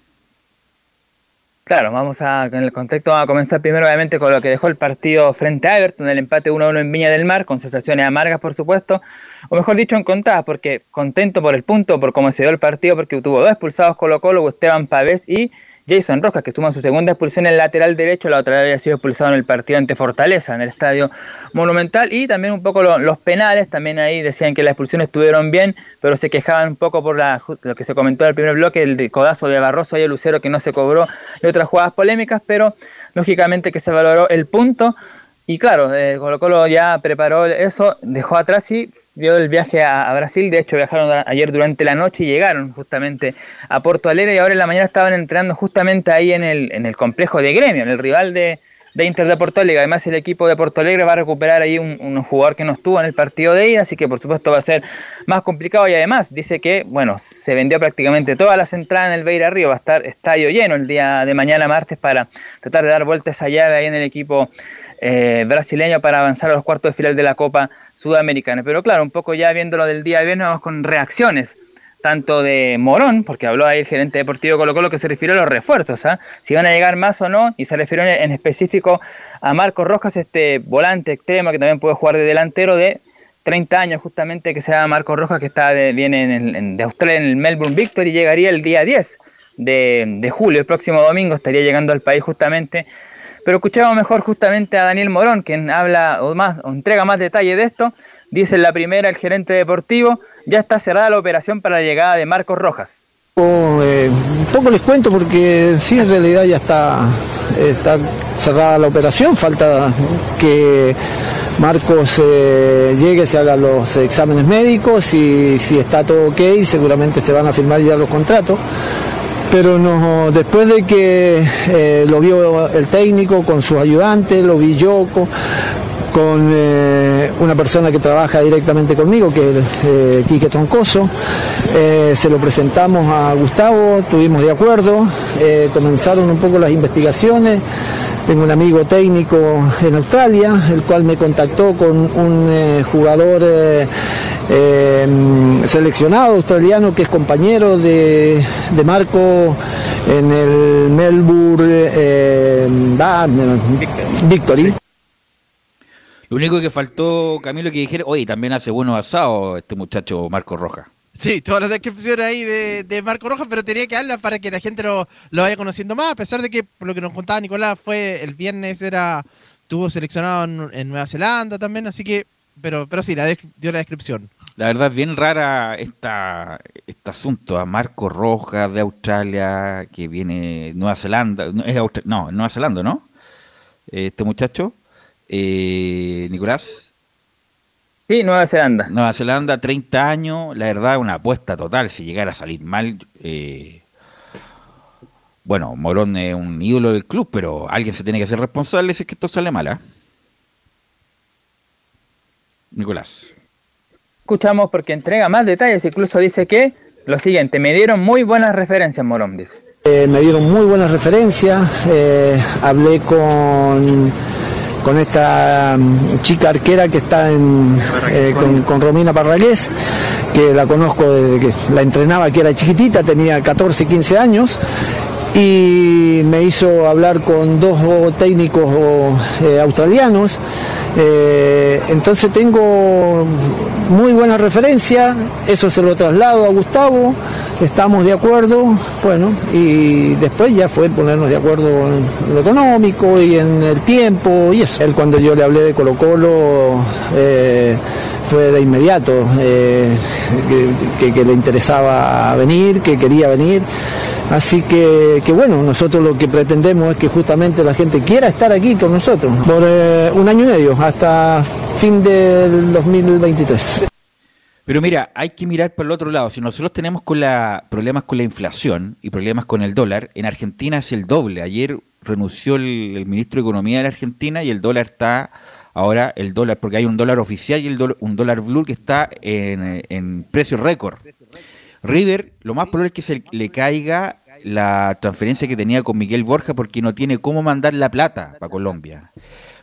Claro, vamos a, en el contexto, a comenzar primero obviamente con lo que dejó el partido frente a Everton, el empate 1-1 en Viña del Mar, con sensaciones amargas por supuesto, o mejor dicho encontradas, porque contento por el punto, por cómo se dio el partido, porque tuvo dos expulsados Colo Colo, Esteban Pavés y Jason Rojas, que suma su segunda expulsión en el lateral derecho, la otra vez había sido expulsado en el partido ante Fortaleza, en el estadio Monumental, y también un poco los penales, también ahí decían que las expulsiones estuvieron bien, pero se quejaban un poco por lo que se comentó en el primer bloque, el codazo de Barroso y el Lucero que no se cobró, y otras jugadas polémicas, pero lógicamente que se valoró el punto, y claro, eh, Colo Colo ya preparó eso, dejó atrás y vio el viaje a, Brasil. De hecho, viajaron ayer durante la noche y llegaron justamente a Porto Alegre y ahora en la mañana estaban entrenando justamente ahí en el, en el complejo de Gremio, en el rival de, de Inter de Porto Alegre. Además, el equipo de Porto Alegre va a recuperar ahí un, jugador que no estuvo en el partido de ida, así que por supuesto va a ser más complicado. Y además, dice que, bueno, se vendió prácticamente todas las entradas en el Beira Río. Va a estar estadio lleno el día de mañana, martes, para tratar de dar vueltas allá ahí en el equipo eh, brasileño para avanzar a los cuartos de final de la Copa Sudamericana. Pero claro, un poco ya viéndolo del día de viernes, vamos con reacciones tanto de Morón, porque habló ahí el gerente deportivo Colo Colo que se refirió a los refuerzos, ¿ah? si van a llegar más o no, y se refirió en específico a Marcos Rojas, este volante extremo que también puede jugar de delantero de 30 años justamente, que se llama Marcos Rojas, que está de, viene en de Australia en el Melbourne Victory, llegaría el día 10 de, de julio, el próximo domingo, estaría llegando al país justamente pero escuchamos mejor justamente a Daniel Morón, quien habla o más o entrega más detalle de esto. Dice la primera el gerente deportivo, ya está cerrada la operación para la llegada de Marcos Rojas. Eh, un poco les cuento porque sí, en realidad ya está, está cerrada la operación, falta que Marcos eh, llegue, se hagan los exámenes médicos y si está todo ok, seguramente se van a firmar ya los contratos pero no, después de que eh, lo vio el técnico con sus ayudantes, lo vi yo con, eh, una persona que trabaja directamente conmigo, que es eh, Quique Troncoso, se lo presentamos a Gustavo, estuvimos de acuerdo, comenzaron un poco las investigaciones. Tengo un amigo técnico en Australia, el cual me contactó con un jugador eh, seleccionado australiano que es compañero de, Marco en el Melbourne eh, Victory. Lo único que faltó, Camilo, que dijera, oye, también hace buenos asados este muchacho Marco Roja. Sí, todas las descripciones ahí de, Marco Roja, pero tenía que hablar para que la gente lo, lo, vaya conociendo más, a pesar de que, por lo que nos contaba Nicolás, fue el viernes era tuvo seleccionado en, Nueva Zelanda también, así que, pero, pero sí, la dio la descripción. La verdad es bien rara esta, este asunto a Marco Rojas de Australia, que viene Nueva Zelanda, es no, Nueva Zelanda, ¿no? Este muchacho, eh, Nicolás. Sí, Nueva Zelanda. Nueva Zelanda, 30 años, la verdad una apuesta total, si llegara a salir mal. Eh, bueno, Morón es un ídolo del club, pero alguien se tiene que ser responsable si es que esto sale mal, ¿eh? Nicolás escuchamos porque entrega más detalles, incluso dice que lo siguiente, me dieron muy buenas referencias, Morón, dice. Eh, me dieron muy buenas referencias, eh, hablé con, con esta mm, chica arquera que está en, eh, con, Romina Parragués, que la conozco desde que la entrenaba, que era chiquitita, tenía 14, 15 años, y me hizo hablar con dos técnicos australianos eh, entonces tengo muy buena referencia, eso se lo traslado a Gustavo, estamos de acuerdo, bueno, y después ya fue ponernos de acuerdo en lo económico y en el tiempo y eso. Él cuando yo le hablé de Colo Colo eh, fue de inmediato, eh, que, le interesaba venir, que quería venir. Así que, que, bueno, nosotros lo que pretendemos es que justamente la gente quiera estar aquí con nosotros por eh, un año y medio, hasta fin del 2023. Pero mira, hay que mirar por el otro lado. Si nosotros tenemos con la, problemas con la inflación y problemas con el dólar, en Argentina es el doble. Ayer renunció el, ministro de Economía de la Argentina y el dólar está ahora, el dólar, porque hay un dólar oficial y el un dólar blue que está en, en precio récord. River, lo más probable es que se le caiga la transferencia que tenía con Miguel Borja porque no tiene cómo mandar la plata para Colombia.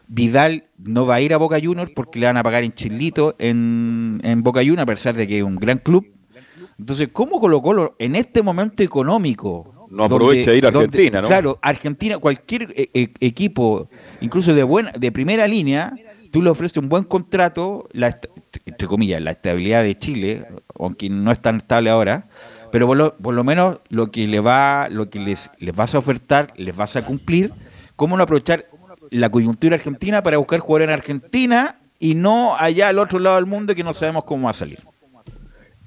Vidal no va a ir a Boca Juniors porque le van a pagar en chilito en, en Boca Juniors, a pesar de que es un gran club. Entonces, ¿cómo Colo en este momento económico? No aprovecha de ir a Argentina, ¿no? Claro, Argentina, cualquier eh, eh, equipo, incluso de buena, de primera línea, tú le ofreces un buen contrato, la, entre comillas, la estabilidad de Chile, aunque no es tan estable ahora, pero por lo, por lo menos lo que le va, lo que les, les vas a ofertar, les vas a cumplir, cómo no aprovechar la coyuntura argentina para buscar jugar en Argentina y no allá al otro lado del mundo que no sabemos cómo va a salir.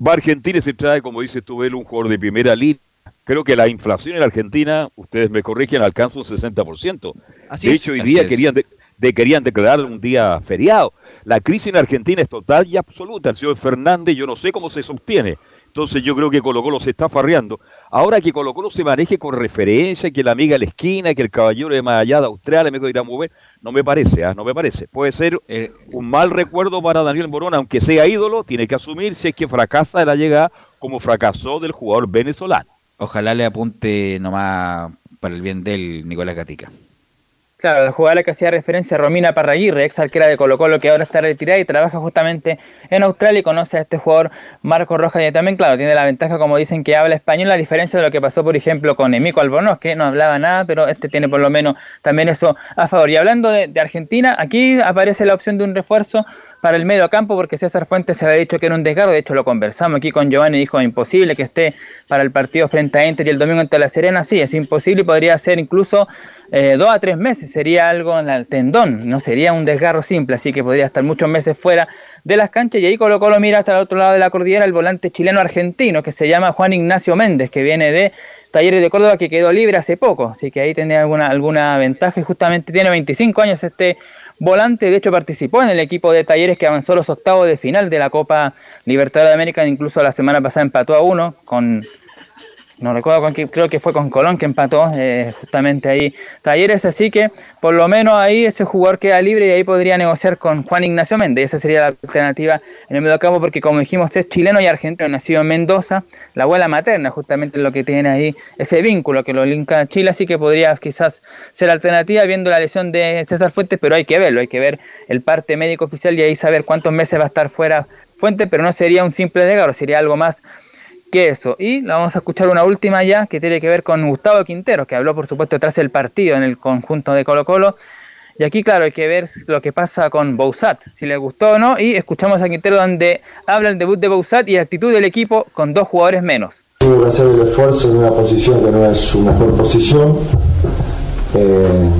Va a Argentina y se trae, como dices tú, Belo, un jugador de primera línea. Creo que la inflación en Argentina, ustedes me corrigen, alcanza un 60%. Así de hecho, hoy día querían, de, querían declarar un día feriado. La crisis en Argentina es total y absoluta. El señor Fernández, yo no sé cómo se sostiene. Entonces yo creo que Colo Colo se está farreando. Ahora que Colo Colo se maneje con referencia, que la amiga de la esquina, que el caballero de más allá de Australia me ir a mover, no me parece, ¿ah? no me parece. Puede ser eh, un mal recuerdo para Daniel Morón, aunque sea ídolo, tiene que asumir si es que fracasa de la llegada como fracasó del jugador venezolano. Ojalá le apunte nomás para el bien del Nicolás Gatica. Claro, la jugadora que hacía referencia a Romina Parraguirre, ex arquera de Colo Colo, que ahora está retirada y trabaja justamente en Australia y conoce a este jugador Marco Rojas y también, claro, tiene la ventaja, como dicen, que habla español, a diferencia de lo que pasó, por ejemplo, con Emico Albornoz, que no hablaba nada, pero este tiene por lo menos también eso a favor. Y hablando de, de Argentina, aquí aparece la opción de un refuerzo para el medio campo porque César Fuentes se había dicho que era un desgarro, de hecho lo conversamos aquí con Giovanni, dijo imposible que esté para el partido frente a Inter y el domingo ante La Serena, sí, es imposible y podría ser incluso eh, dos a tres meses, sería algo en el tendón, no sería un desgarro simple, así que podría estar muchos meses fuera de las canchas y ahí Colo Colo mira hasta el otro lado de la cordillera el volante chileno argentino que se llama Juan Ignacio Méndez, que viene de Talleres de Córdoba que quedó libre hace poco, así que ahí tiene alguna, alguna ventaja y justamente tiene 25 años este volante, de hecho participó en el equipo de Talleres que avanzó los octavos de final de la Copa Libertadores de América, incluso la semana pasada empató a uno con no recuerdo con qué, creo que fue con Colón que empató eh, justamente ahí. Talleres, así que por lo menos ahí ese jugador queda libre y ahí podría negociar con Juan Ignacio Méndez, esa sería la alternativa en el medio campo porque como dijimos es chileno y argentino, nacido en Mendoza, la abuela materna justamente lo que tiene ahí ese vínculo que lo linka a Chile, así que podría quizás ser alternativa viendo la lesión de César Fuentes, pero hay que verlo, hay que ver el parte médico oficial y ahí saber cuántos meses va a estar fuera Fuentes, pero no sería un simple desgarro, sería algo más que eso. Y la vamos a escuchar una última ya que tiene que ver con Gustavo Quintero, que habló por supuesto tras el partido en el conjunto de Colo Colo. Y aquí, claro, hay que ver lo que pasa con Bouzat, si le gustó o no. Y escuchamos a Quintero donde habla el debut de Bouzat y la actitud del equipo con dos jugadores menos. Tuvo que hacer el esfuerzo en una posición que no es su mejor posición. Eh,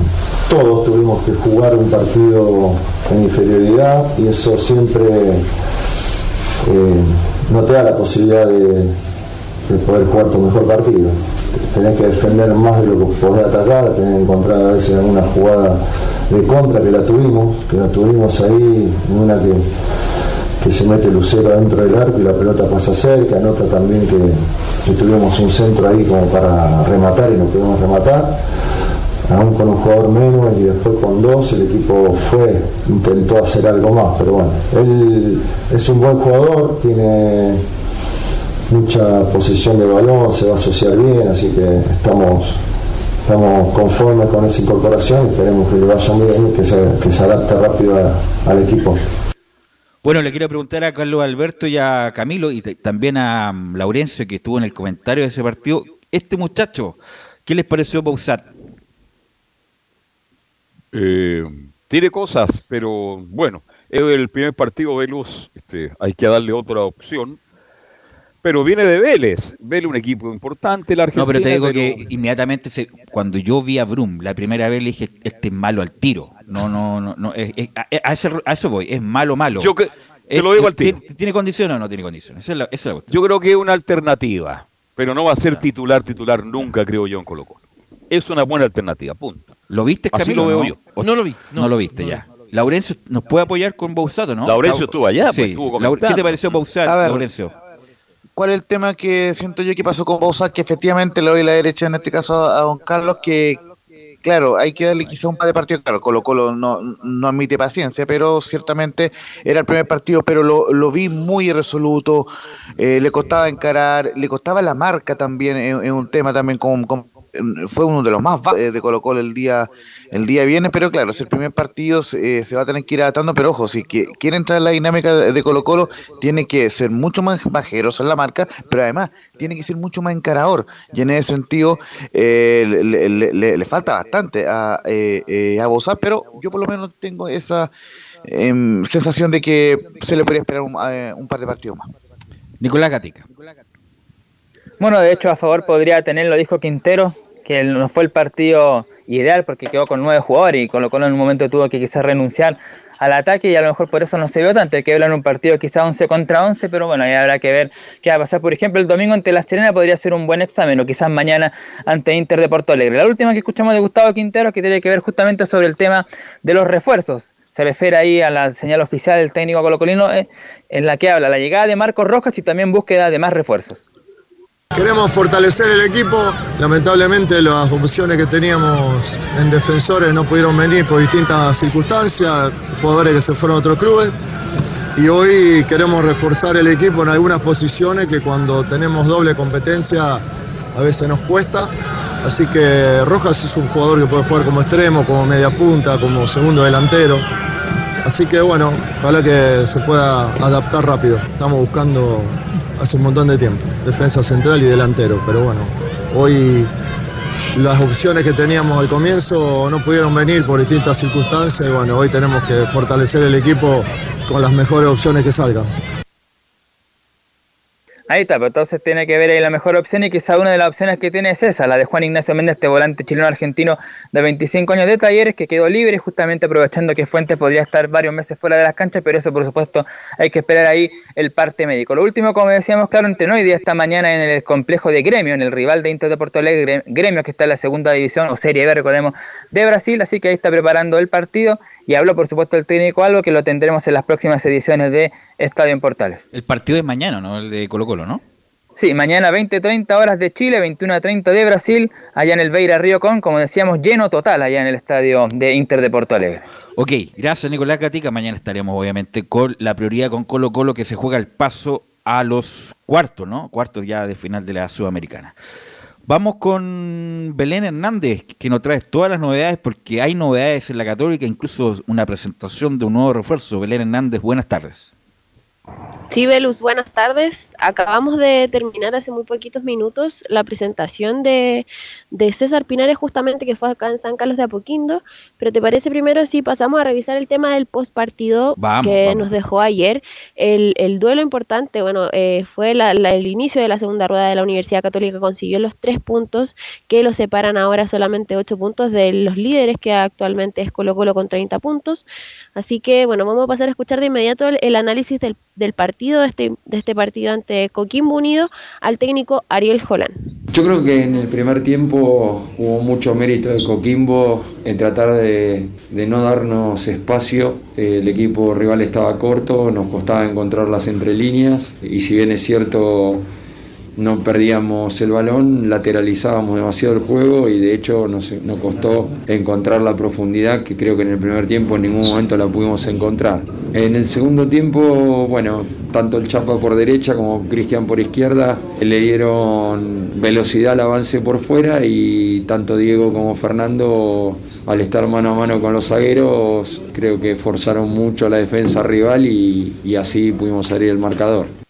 todos tuvimos que jugar un partido en inferioridad y eso siempre eh, no te da la posibilidad de, poder jugar tu mejor partido. Tenés que defender más de lo que podés atacar, tenés que encontrar a veces alguna jugada de contra que la tuvimos, que la tuvimos ahí, en una que, que se mete Lucero dentro del arco y la pelota pasa cerca, nota también que, que tuvimos un centro ahí como para rematar y no pudimos rematar aún con un jugador menos y después con dos el equipo fue, intentó hacer algo más, pero bueno, él es un buen jugador, tiene mucha posición de balón, se va a asociar bien, así que estamos, estamos conformes con esa incorporación y esperemos que le vaya muy bien y que se, que se adapte rápido al equipo. Bueno, le quiero preguntar a Carlos Alberto y a Camilo y también a um, Laurencio que estuvo en el comentario de ese partido. Este muchacho, ¿qué les pareció Bausat? Eh, tiene cosas, pero bueno, es el primer partido de Luz, este, hay que darle otra opción. Pero viene de Vélez, Vélez un equipo importante, la Argentina. No, pero te digo que inmediatamente se, cuando yo vi a Brum la primera vez le dije, este es malo al tiro. No, no, no, no a, eso, voy, es malo, malo. te lo digo al tiro. ¿Tiene, condiciones o no tiene condiciones? Yo creo que es una alternativa. Pero no va a ser titular, titular nunca, creo yo, en Colo Colo. Es una buena alternativa, punto. ¿Lo viste, Así Camilo? lo veo no? yo. ¿O- No lo vi, No, lo viste ya. Laurencio nos puede apoyar con Bausato, ¿no? Laurencio Lau- estuvo allá, pues, Sí. estuvo ¿Qué te pareció Bausato, A ver. Laurencio? ¿Cuál es el tema que siento yo que pasó con Bosa? Que efectivamente le doy la derecha en este caso a don Carlos, que claro, hay que darle quizá un par de partidos. Claro, Colo Colo no, no admite paciencia, pero ciertamente era el primer partido, pero lo, lo vi muy irresoluto, eh, le costaba encarar, le costaba la marca también, en, un tema también con- fue uno de los más bajos de Colo Colo el día el día viene, pero claro, es el primer partido, se, eh, se va a tener que ir adaptando, pero ojo, si que, quiere entrar en la dinámica de, Colo Colo, tiene que ser mucho más bajeroso en la marca, pero además tiene que ser mucho más encarador, y en ese sentido eh, le, le- le- le falta bastante a, eh, eh, a Bozat, pero yo por lo menos tengo esa em, sensación de que se le podría esperar un, eh, un par de partidos más. Nicolás Gatica. Bueno, de hecho, a favor podría tener, lo dijo Quintero, que no fue el partido ideal porque quedó con nueve jugadores y Colo Colo en un momento tuvo que quizás renunciar al ataque y a lo mejor por eso no se vio tanto. Que verlo en un partido quizás 11 contra 11, pero bueno, ahí habrá que ver qué va a pasar. Por ejemplo, el domingo ante La Serena podría ser un buen examen o quizás mañana ante Inter de Porto Alegre. La última que escuchamos de Gustavo Quintero que tiene que ver justamente sobre el tema de los refuerzos. Se refiere ahí a la señal oficial del técnico colocolino eh, en la que habla la llegada de Marcos Rojas y también búsqueda de más refuerzos. Queremos fortalecer el equipo. Lamentablemente las opciones que teníamos en defensores no pudieron venir por distintas circunstancias, jugadores que se fueron a otros clubes. Y hoy queremos reforzar el equipo en algunas posiciones que cuando tenemos doble competencia a veces nos cuesta. Así que Rojas es un jugador que puede jugar como extremo, como media punta, como segundo delantero. Así que bueno, ojalá que se pueda adaptar rápido. Estamos buscando hace un montón de tiempo, defensa central y delantero, pero bueno, hoy las opciones que teníamos al comienzo no pudieron venir por distintas circunstancias y bueno, hoy tenemos que fortalecer el equipo con las mejores opciones que salgan. Ahí está, pero entonces tiene que ver ahí la mejor opción y quizá una de las opciones que tiene es esa, la de Juan Ignacio Méndez, este volante chileno argentino de 25 años de talleres que quedó libre justamente aprovechando que Fuentes podría estar varios meses fuera de las canchas, pero eso por supuesto hay que esperar ahí el parte médico. Lo último, como decíamos, claro, entrenó hoy día esta mañana en el complejo de Gremio, en el rival de Inter de Porto Alegre, Gremio que está en la segunda división o Serie B, recordemos, de Brasil, así que ahí está preparando el partido y habló por supuesto el técnico algo que lo tendremos en las próximas ediciones de Estadio en Portales. El partido es mañana, ¿no? El de Colo Colo, ¿no? Sí, mañana 20-30 horas de Chile, 21-30 de Brasil, allá en el Beira Río Con, como decíamos, lleno total allá en el estadio de Inter de Porto Alegre. Ok, gracias Nicolás Gatica. Mañana estaremos obviamente con la prioridad con Colo Colo que se juega el paso a los cuartos, ¿no? Cuartos ya de final de la Sudamericana. Vamos con Belén Hernández, que nos trae todas las novedades, porque hay novedades en la Católica, incluso una presentación de un nuevo refuerzo. Belén Hernández, buenas tardes. Sí, Belus, buenas tardes. Acabamos de terminar hace muy poquitos minutos la presentación de, de César Pinares, justamente que fue acá en San Carlos de Apoquindo. Pero ¿te parece primero si pasamos a revisar el tema del post partido Vamos, que vamos. nos dejó ayer? El, el duelo importante, bueno, eh, fue la- la- el inicio de la segunda rueda de la Universidad Católica, consiguió los tres puntos que lo separan ahora solamente ocho puntos de los líderes que actualmente es Colo Colo con 30 puntos. Así que, bueno, vamos a pasar a escuchar de inmediato el, el análisis del, del partido, de este, de este partido ante Coquimbo Unido, al técnico Ariel Holland. Yo creo que en el primer tiempo hubo mucho mérito de Coquimbo en tratar de, no darnos espacio. El equipo rival estaba corto, nos costaba encontrar las entrelíneas y si bien es cierto no perdíamos el balón, lateralizábamos demasiado el juego y de hecho nos costó encontrar la profundidad que creo que en el primer tiempo en ningún momento la pudimos encontrar. En el segundo tiempo, bueno, tanto el Chapa por derecha como Cristian por izquierda le dieron velocidad al avance por fuera y tanto Diego como Fernando al estar mano a mano con los zagueros creo que forzaron mucho la defensa rival y, así pudimos abrir el marcador.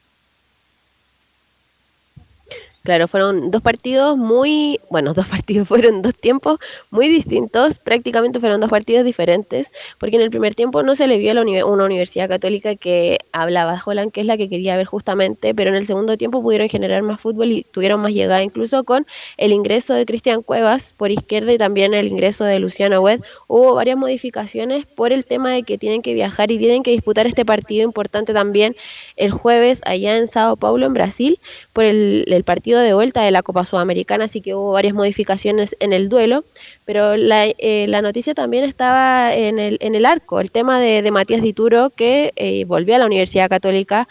Claro, fueron dos partidos muy, bueno, dos partidos fueron dos tiempos muy distintos, prácticamente fueron dos partidos diferentes, porque en el primer tiempo no se le vio a una universidad católica que hablaba Holland, que es la que quería ver justamente, pero en el segundo tiempo pudieron generar más fútbol y tuvieron más llegada, incluso con el ingreso de Cristian Cuevas por izquierda y también el ingreso de Luciano Wed. Hubo varias modificaciones por el tema de que tienen que viajar y tienen que disputar este partido importante también el jueves allá en Sao Paulo, en Brasil, por el, el partido de vuelta de la Copa Sudamericana, así que hubo varias modificaciones en el duelo, pero la, eh, noticia también estaba en el, en el arco, el tema de, de Matías Dituro, que eh, volvió a la Universidad Católica,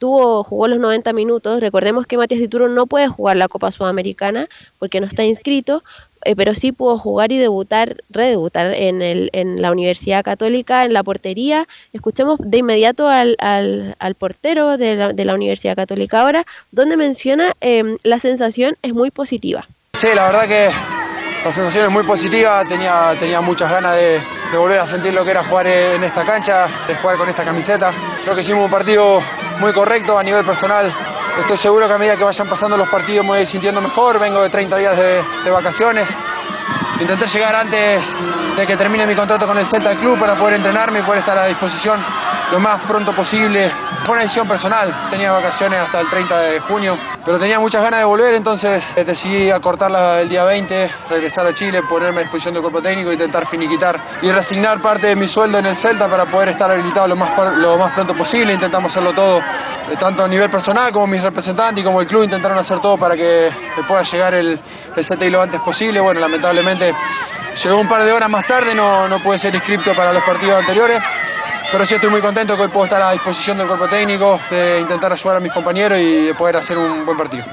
tuvo, jugó los 90 minutos, recordemos que Matías Dituro no puede jugar la Copa Sudamericana porque no está inscrito, eh, pero sí pudo jugar y debutar, redebutar en, el, en la Universidad Católica, en la portería. Escuchemos de inmediato al, al, al portero de la, de la, Universidad Católica ahora, donde menciona eh, la sensación es muy positiva. Sí, la verdad que la sensación es muy positiva, tenía, tenía muchas ganas de, de volver a sentir lo que era jugar en esta cancha, de jugar con esta camiseta. Creo que hicimos un partido muy correcto a nivel personal, Estoy seguro que a medida que vayan pasando los partidos me voy sintiendo mejor. Vengo de 30 días de, vacaciones. Intenté llegar antes de que termine mi contrato con el Celta Club para poder entrenarme y poder estar a disposición lo más pronto posible. Fue una decisión personal. Tenía vacaciones hasta el 30 de junio, pero tenía muchas ganas de volver, entonces decidí acortarla el día 20, regresar a Chile, ponerme a disposición del cuerpo técnico, intentar finiquitar y resignar parte de mi sueldo en el Celta para poder estar habilitado lo más, lo más pronto posible. Intentamos hacerlo todo, tanto a nivel personal como mis representantes y como el club intentaron hacer todo para que pueda llegar el, el CTI lo antes posible. Bueno, lamentablemente llegó un par de horas más tarde, no, no pude ser inscripto para los partidos anteriores. Pero sí estoy muy contento que hoy puedo estar a disposición del cuerpo técnico, de intentar ayudar a mis compañeros y de poder hacer un buen partido.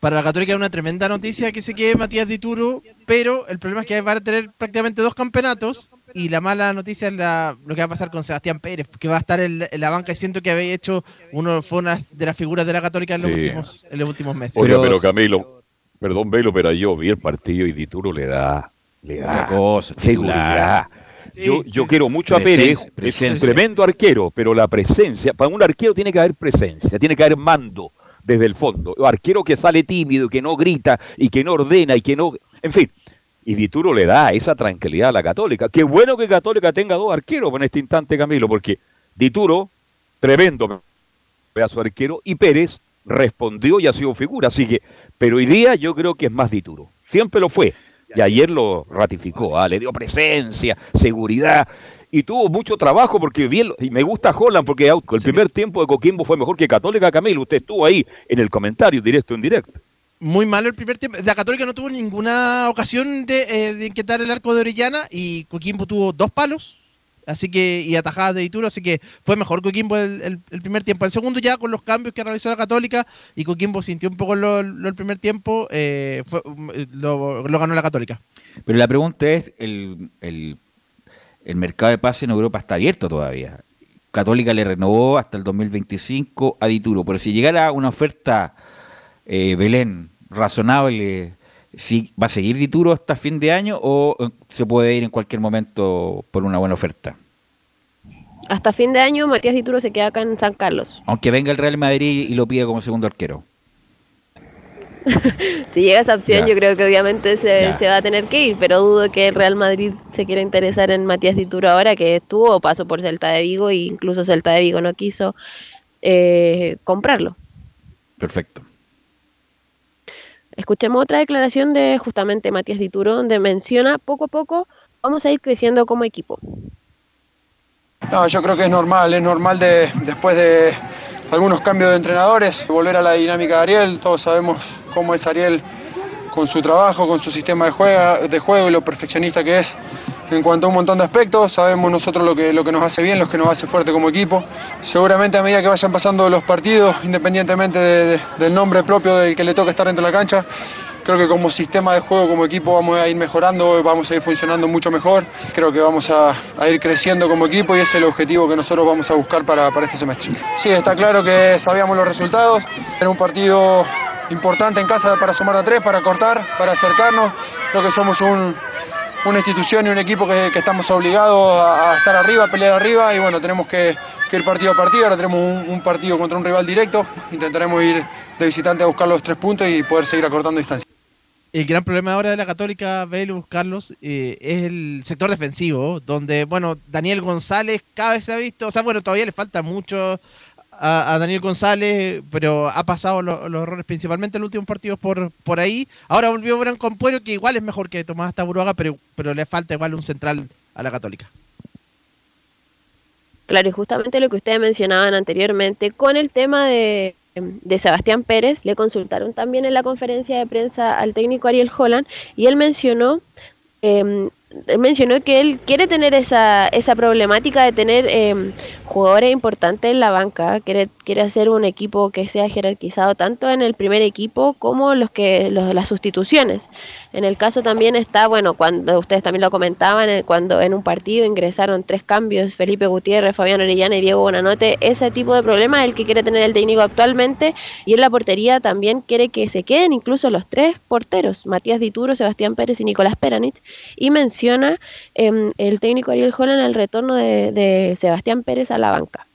Para la Católica es una tremenda noticia que se quede Matías Dituro, pero el problema es que va a tener prácticamente dos campeonatos y la mala noticia es la, lo que va a pasar con Sebastián Pérez, que va a estar en, en la banca y siento que había hecho uno fue una de las figuras de la Católica en los, sí. últimos, en los últimos meses. Oiga, pero Camilo, perdón, Velo, pero yo vi el partido y Dituro le da, le da cosa, seguridad. Sí, yo, yo sí. quiero mucho a Pérez, presencia. es un tremendo arquero, pero la presencia, para un arquero tiene que haber presencia, tiene que haber mando desde el fondo. Arquero que sale tímido, que no grita y que no ordena y que no. En fin. Y Dituro le da esa tranquilidad a la Católica. Qué bueno que Católica tenga dos arqueros en este instante, Camilo, porque Dituro, tremendo pedazo arquero, y Pérez respondió y ha sido figura. Así que, pero hoy día yo creo que es más Dituro. Siempre lo fue. Y ayer lo ratificó, ¿ah? le dio presencia, seguridad y tuvo mucho trabajo porque bien y me gusta Holland porque el sí. primer tiempo de Coquimbo fue mejor que Católica Camilo usted estuvo ahí en el comentario directo en directo muy malo el primer tiempo la Católica no tuvo ninguna ocasión de, eh, de inquietar el arco de Orellana y Coquimbo tuvo dos palos así que y atajadas de Dituro, así que fue mejor Coquimbo el, el, primer tiempo. El segundo ya con los cambios que realizó la Católica y Coquimbo sintió un poco lo, el primer tiempo, eh, fue, lo, lo, ganó la Católica. Pero la pregunta es, el, el, el mercado de pase en Europa está abierto todavía. Católica le renovó hasta el 2025 a Dituro, pero si llegara una oferta eh, Belén razonable, ¿sí, ¿va a seguir Dituro hasta fin de año o eh, se puede ir en cualquier momento por una buena oferta? Hasta fin de año Matías Dituro se queda acá en San Carlos. Aunque venga el Real Madrid y lo pida como segundo arquero. si llega esa opción, ya. yo creo que obviamente se, se, va a tener que ir, pero dudo que el Real Madrid se quiera interesar en Matías Dituro ahora que estuvo, pasó por Celta de Vigo e incluso Celta de Vigo no quiso eh, comprarlo. Perfecto. Escuchemos otra declaración de justamente Matías Dituro, donde menciona poco a poco vamos a ir creciendo como equipo. No, yo creo que es normal, es normal de, después de algunos cambios de entrenadores, volver a la dinámica de Ariel, todos sabemos cómo es Ariel con su trabajo, con su sistema de, juega, de juego y lo perfeccionista que es en cuanto a un montón de aspectos, sabemos nosotros lo que, lo que nos hace bien, lo que nos hace fuerte como equipo. Seguramente a medida que vayan pasando los partidos, independientemente de, de, del nombre propio del que le toque estar dentro de la cancha, creo que como sistema de juego, como equipo, vamos a ir mejorando, vamos a ir funcionando mucho mejor. Creo que vamos a, a ir creciendo como equipo y ese es el objetivo que nosotros vamos a buscar para, para este semestre. Sí, está claro que sabíamos los resultados. Era un partido importante en casa para sumar a tres, para cortar, para acercarnos. Creo que somos un, una institución y un equipo que, estamos obligados a, estar arriba, a pelear arriba y bueno, tenemos que, que ir partido a partido. Ahora tenemos un, un partido contra un rival directo. Intentaremos ir de visitante a buscar los tres puntos y poder seguir acortando distancia el gran problema ahora de la Católica, Velus, Carlos, eh, es el sector defensivo, donde, bueno, Daniel González cada vez se ha visto, o sea, bueno, todavía le falta mucho a, Daniel González, pero ha pasado lo, los errores principalmente en los últimos partidos por, por ahí. Ahora volvió Branco Ampuero, que igual es mejor que Tomás Taburuaga, pero, pero le falta igual un central a la Católica. Claro, y justamente lo que ustedes mencionaban anteriormente con el tema de de Sebastián Pérez. Le consultaron también en la conferencia de prensa al técnico Ariel Holland y él mencionó eh, mencionó que él quiere tener esa, esa problemática de tener eh, jugadores importantes en la banca, quiere, quiere hacer un equipo que sea jerarquizado tanto en el primer equipo como los que los, las sustituciones. En el caso también está, bueno, cuando ustedes también lo comentaban, eh, cuando en un partido ingresaron tres cambios, Felipe Gutiérrez, Fabián Orellana y Diego Bonanote, ese tipo de problema es el que quiere tener el técnico actualmente y en la portería también quiere que se queden incluso los tres porteros, Matías Dituro, Sebastián Pérez y Nicolás Peranich, y menciona eh, el técnico Ariel Holland el retorno de, de Sebastián Pérez a la banca.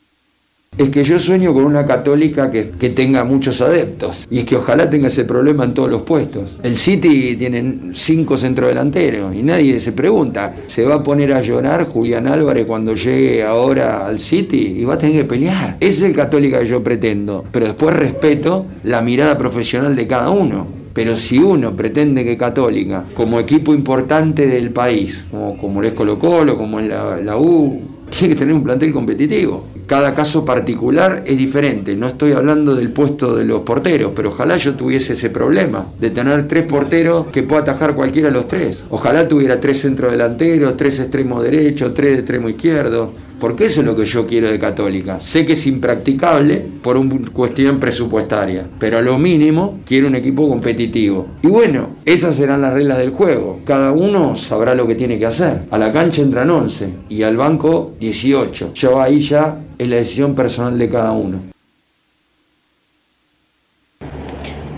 Es que yo sueño con una católica que, tenga muchos adeptos. Y es que ojalá tenga ese problema en todos los puestos. El City tiene cinco centrodelanteros y nadie se pregunta, ¿se va a poner a llorar Julián Álvarez cuando llegue ahora al City? Y va a tener que pelear. Ese es el católica que yo pretendo. Pero después respeto la mirada profesional de cada uno. Pero si uno pretende que Católica, como equipo importante del país, como, como lo es Colo Colo, como es la, la U, tiene que tener un plantel competitivo cada caso particular es diferente. No estoy hablando del puesto de los porteros, pero ojalá yo tuviese ese problema de tener tres porteros que pueda atajar cualquiera de los tres. Ojalá tuviera tres centrodelanteros, tres extremos derechos, tres de extremo izquierdo. Porque eso es lo que yo quiero de Católica. Sé que es impracticable por una cuestión presupuestaria, pero a lo mínimo quiero un equipo competitivo. Y bueno, esas serán las reglas del juego. Cada uno sabrá lo que tiene que hacer. A la cancha entran 11 y al banco 18. Yo ahí ya es la decisión personal de cada uno.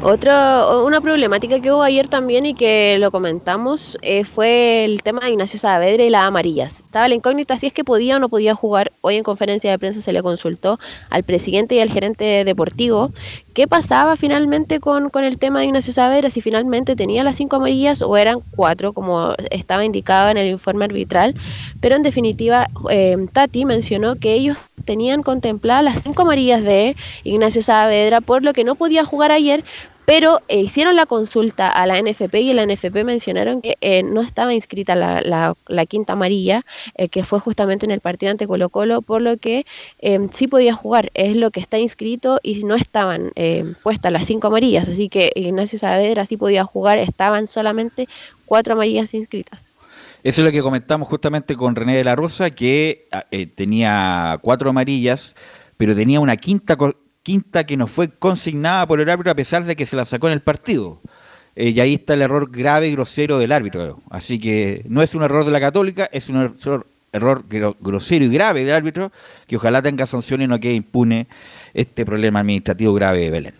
Otro, una problemática que hubo ayer también y que lo comentamos eh, fue el tema de Ignacio Saavedra y las amarillas. Estaba la incógnita si es que podía o no podía jugar. Hoy en conferencia de prensa se le consultó al presidente y al gerente deportivo qué pasaba finalmente con, con el tema de Ignacio Saavedra, si finalmente tenía las cinco amarillas o eran cuatro, como estaba indicado en el informe arbitral. Pero en definitiva, eh, Tati mencionó que ellos tenían contempladas las cinco amarillas de Ignacio Saavedra, por lo que no podía jugar ayer, pero eh, hicieron la consulta a la NFP y la NFP mencionaron que eh, no estaba inscrita la, la, la quinta amarilla, eh, que fue justamente en el partido ante Colo Colo, por lo que sí podía jugar, es lo que está inscrito y no estaban puestas las cinco amarillas, así que Ignacio Saavedra sí podía jugar, estaban solamente cuatro amarillas inscritas. Eso es lo que comentamos justamente con René de la Rosa, que tenía cuatro amarillas, pero tenía una quinta quinta que no fue consignada por el árbitro a pesar de que se la sacó en el partido. Eh, y ahí está el error grave y grosero del árbitro. Así que no es un error de la católica, es un error, error grosero y grave del árbitro que ojalá tenga sanciones y no quede impune este problema administrativo grave de Belén.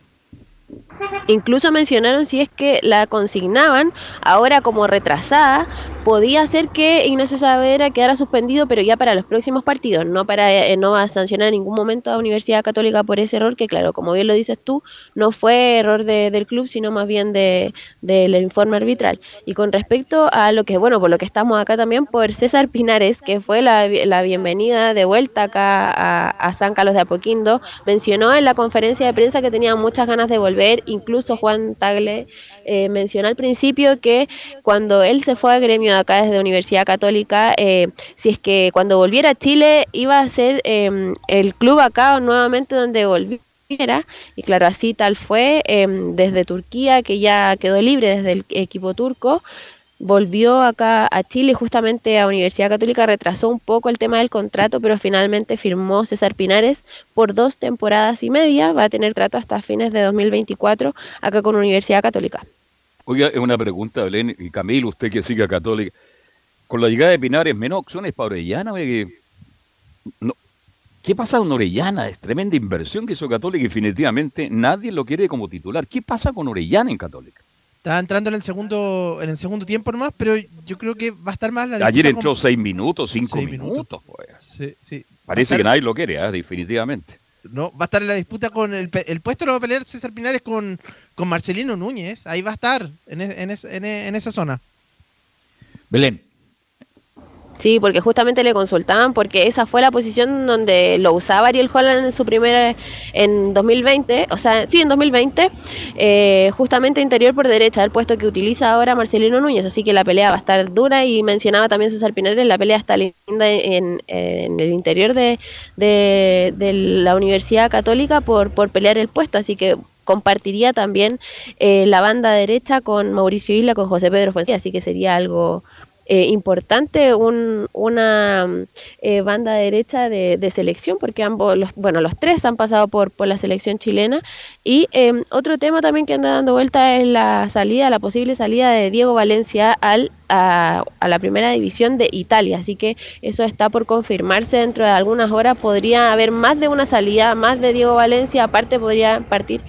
Incluso mencionaron si es que la consignaban ahora como retrasada, podía ser que Ignacio Saavedra quedara suspendido, pero ya para los próximos partidos, no para eh, no va a sancionar en ningún momento a Universidad Católica por ese error, que claro, como bien lo dices tú, no fue error de, del club, sino más bien del de, de informe arbitral. Y con respecto a lo que, bueno, por lo que estamos acá también, por César Pinares, que fue la, la bienvenida de vuelta acá a, a San Carlos de Apoquindo, mencionó en la conferencia de prensa que tenía muchas ganas de volver, incluso Juan Tagle eh, mencionó al principio que cuando él se fue al gremio acá desde Universidad Católica, eh, si es que cuando volviera a Chile iba a ser eh, el club acá nuevamente donde volviera y claro, así tal fue eh, desde Turquía, que ya quedó libre desde el equipo turco, volvió acá a Chile justamente a Universidad Católica, retrasó un poco el tema del contrato, pero finalmente firmó César Pinares por dos temporadas y media, va a tener trato hasta fines de 2024 acá con Universidad Católica. Oiga, es una pregunta, Belén, y Camilo, usted que sigue a Católica. Con la llegada de Pinares, menos opciones para Orellana. No, ¿Qué pasa con Orellana? Es tremenda inversión que hizo Católica y definitivamente nadie lo quiere como titular. ¿Qué pasa con Orellana en Católica? Está entrando en el segundo en el segundo tiempo nomás, pero yo creo que va a estar más la Ayer entró seis minutos, cinco seis minutos. minutos pues. sí, sí. Parece estar... que nadie lo quiere, ¿eh? definitivamente. No, va a estar en la disputa con el, el puesto lo va a pelear César Pinares con, con Marcelino Núñez. Ahí va a estar, en, en, en, en esa zona. Belén. Sí, porque justamente le consultaban porque esa fue la posición donde lo usaba Ariel Holland en su primera en 2020, o sea, sí, en 2020, eh, justamente interior por derecha, el puesto que utiliza ahora Marcelino Núñez, así que la pelea va a estar dura y mencionaba también César Pinares, la pelea está linda en, en el interior de, de, la Universidad Católica por, por pelear el puesto, así que compartiría también eh, la banda derecha con Mauricio Isla, con José Pedro Fuentes, así que sería algo eh, importante un, una eh, banda derecha de, de, selección, porque ambos, los, bueno, los tres han pasado por, por la selección chilena. Y eh, otro tema también que anda dando vuelta es la salida, la posible salida de Diego Valencia al, a, la primera división de Italia. Así que eso está por confirmarse dentro de algunas horas. Podría haber más de una salida, más de Diego Valencia, aparte podría partir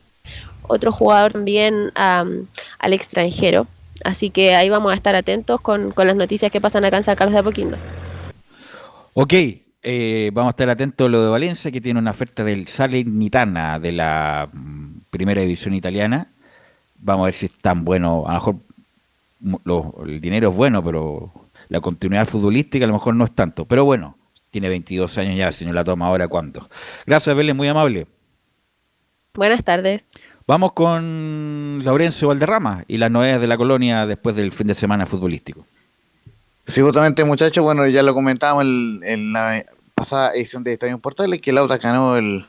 otro jugador también um, al extranjero. Así que ahí vamos a estar atentos con, con, las noticias que pasan acá en San Carlos de Apoquindo. Ok, eh, vamos a estar atentos a lo de Valencia, que tiene una oferta del Salernitana de la mm, primera división italiana. Vamos a ver si es tan bueno. A lo mejor lo, el dinero es bueno, pero la continuidad futbolística a lo mejor no es tanto. Pero bueno, tiene 22 años ya, si no la toma ahora, ¿cuánto? Gracias, Belén, muy amable. Buenas tardes. Vamos con Laurencio Valderrama y las novedades de la colonia después del fin de semana futbolístico. Sí, justamente, muchachos, bueno, ya lo comentábamos en, en la pasada edición de Estadio Portales, que Lauta ganó el,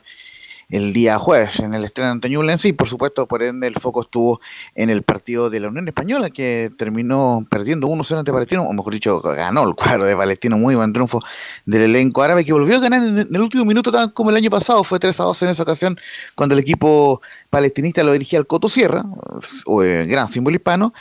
el día jueves en el estreno ante Ñublense y por supuesto por ende el foco estuvo en el partido de la Unión Española que terminó perdiendo 1-0 ante Palestino, o mejor dicho ganó el cuadro de Palestino, muy buen triunfo del elenco árabe que volvió a ganar en el último minuto tan como el año pasado, fue 3-2 en esa ocasión cuando el equipo palestinista lo dirigía al Coto Sierra, eh, gran símbolo hispano,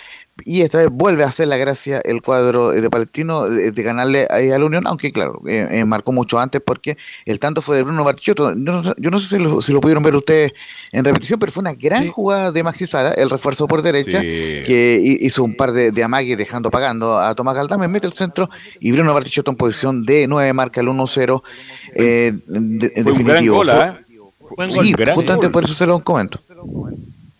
y esta vez vuelve a hacer la gracia el cuadro de Palestino de, de ganarle a la Unión, aunque claro, eh, eh, marcó mucho antes porque el tanto fue de Bruno Barchotto. No, yo no sé si lo, si lo, pudieron ver ustedes en repetición, pero fue una gran sí. jugada de Maxi Sara, el refuerzo por derecha, sí. que hizo un par de, de amagues dejando pagando a Tomás Galdame, mete el centro y Bruno Barchotto en posición de 9 marca el 1-0. Eh, de, fue definitivo. Un gran gol, ¿eh? Buen gol, sí, justamente por eso se lo comento.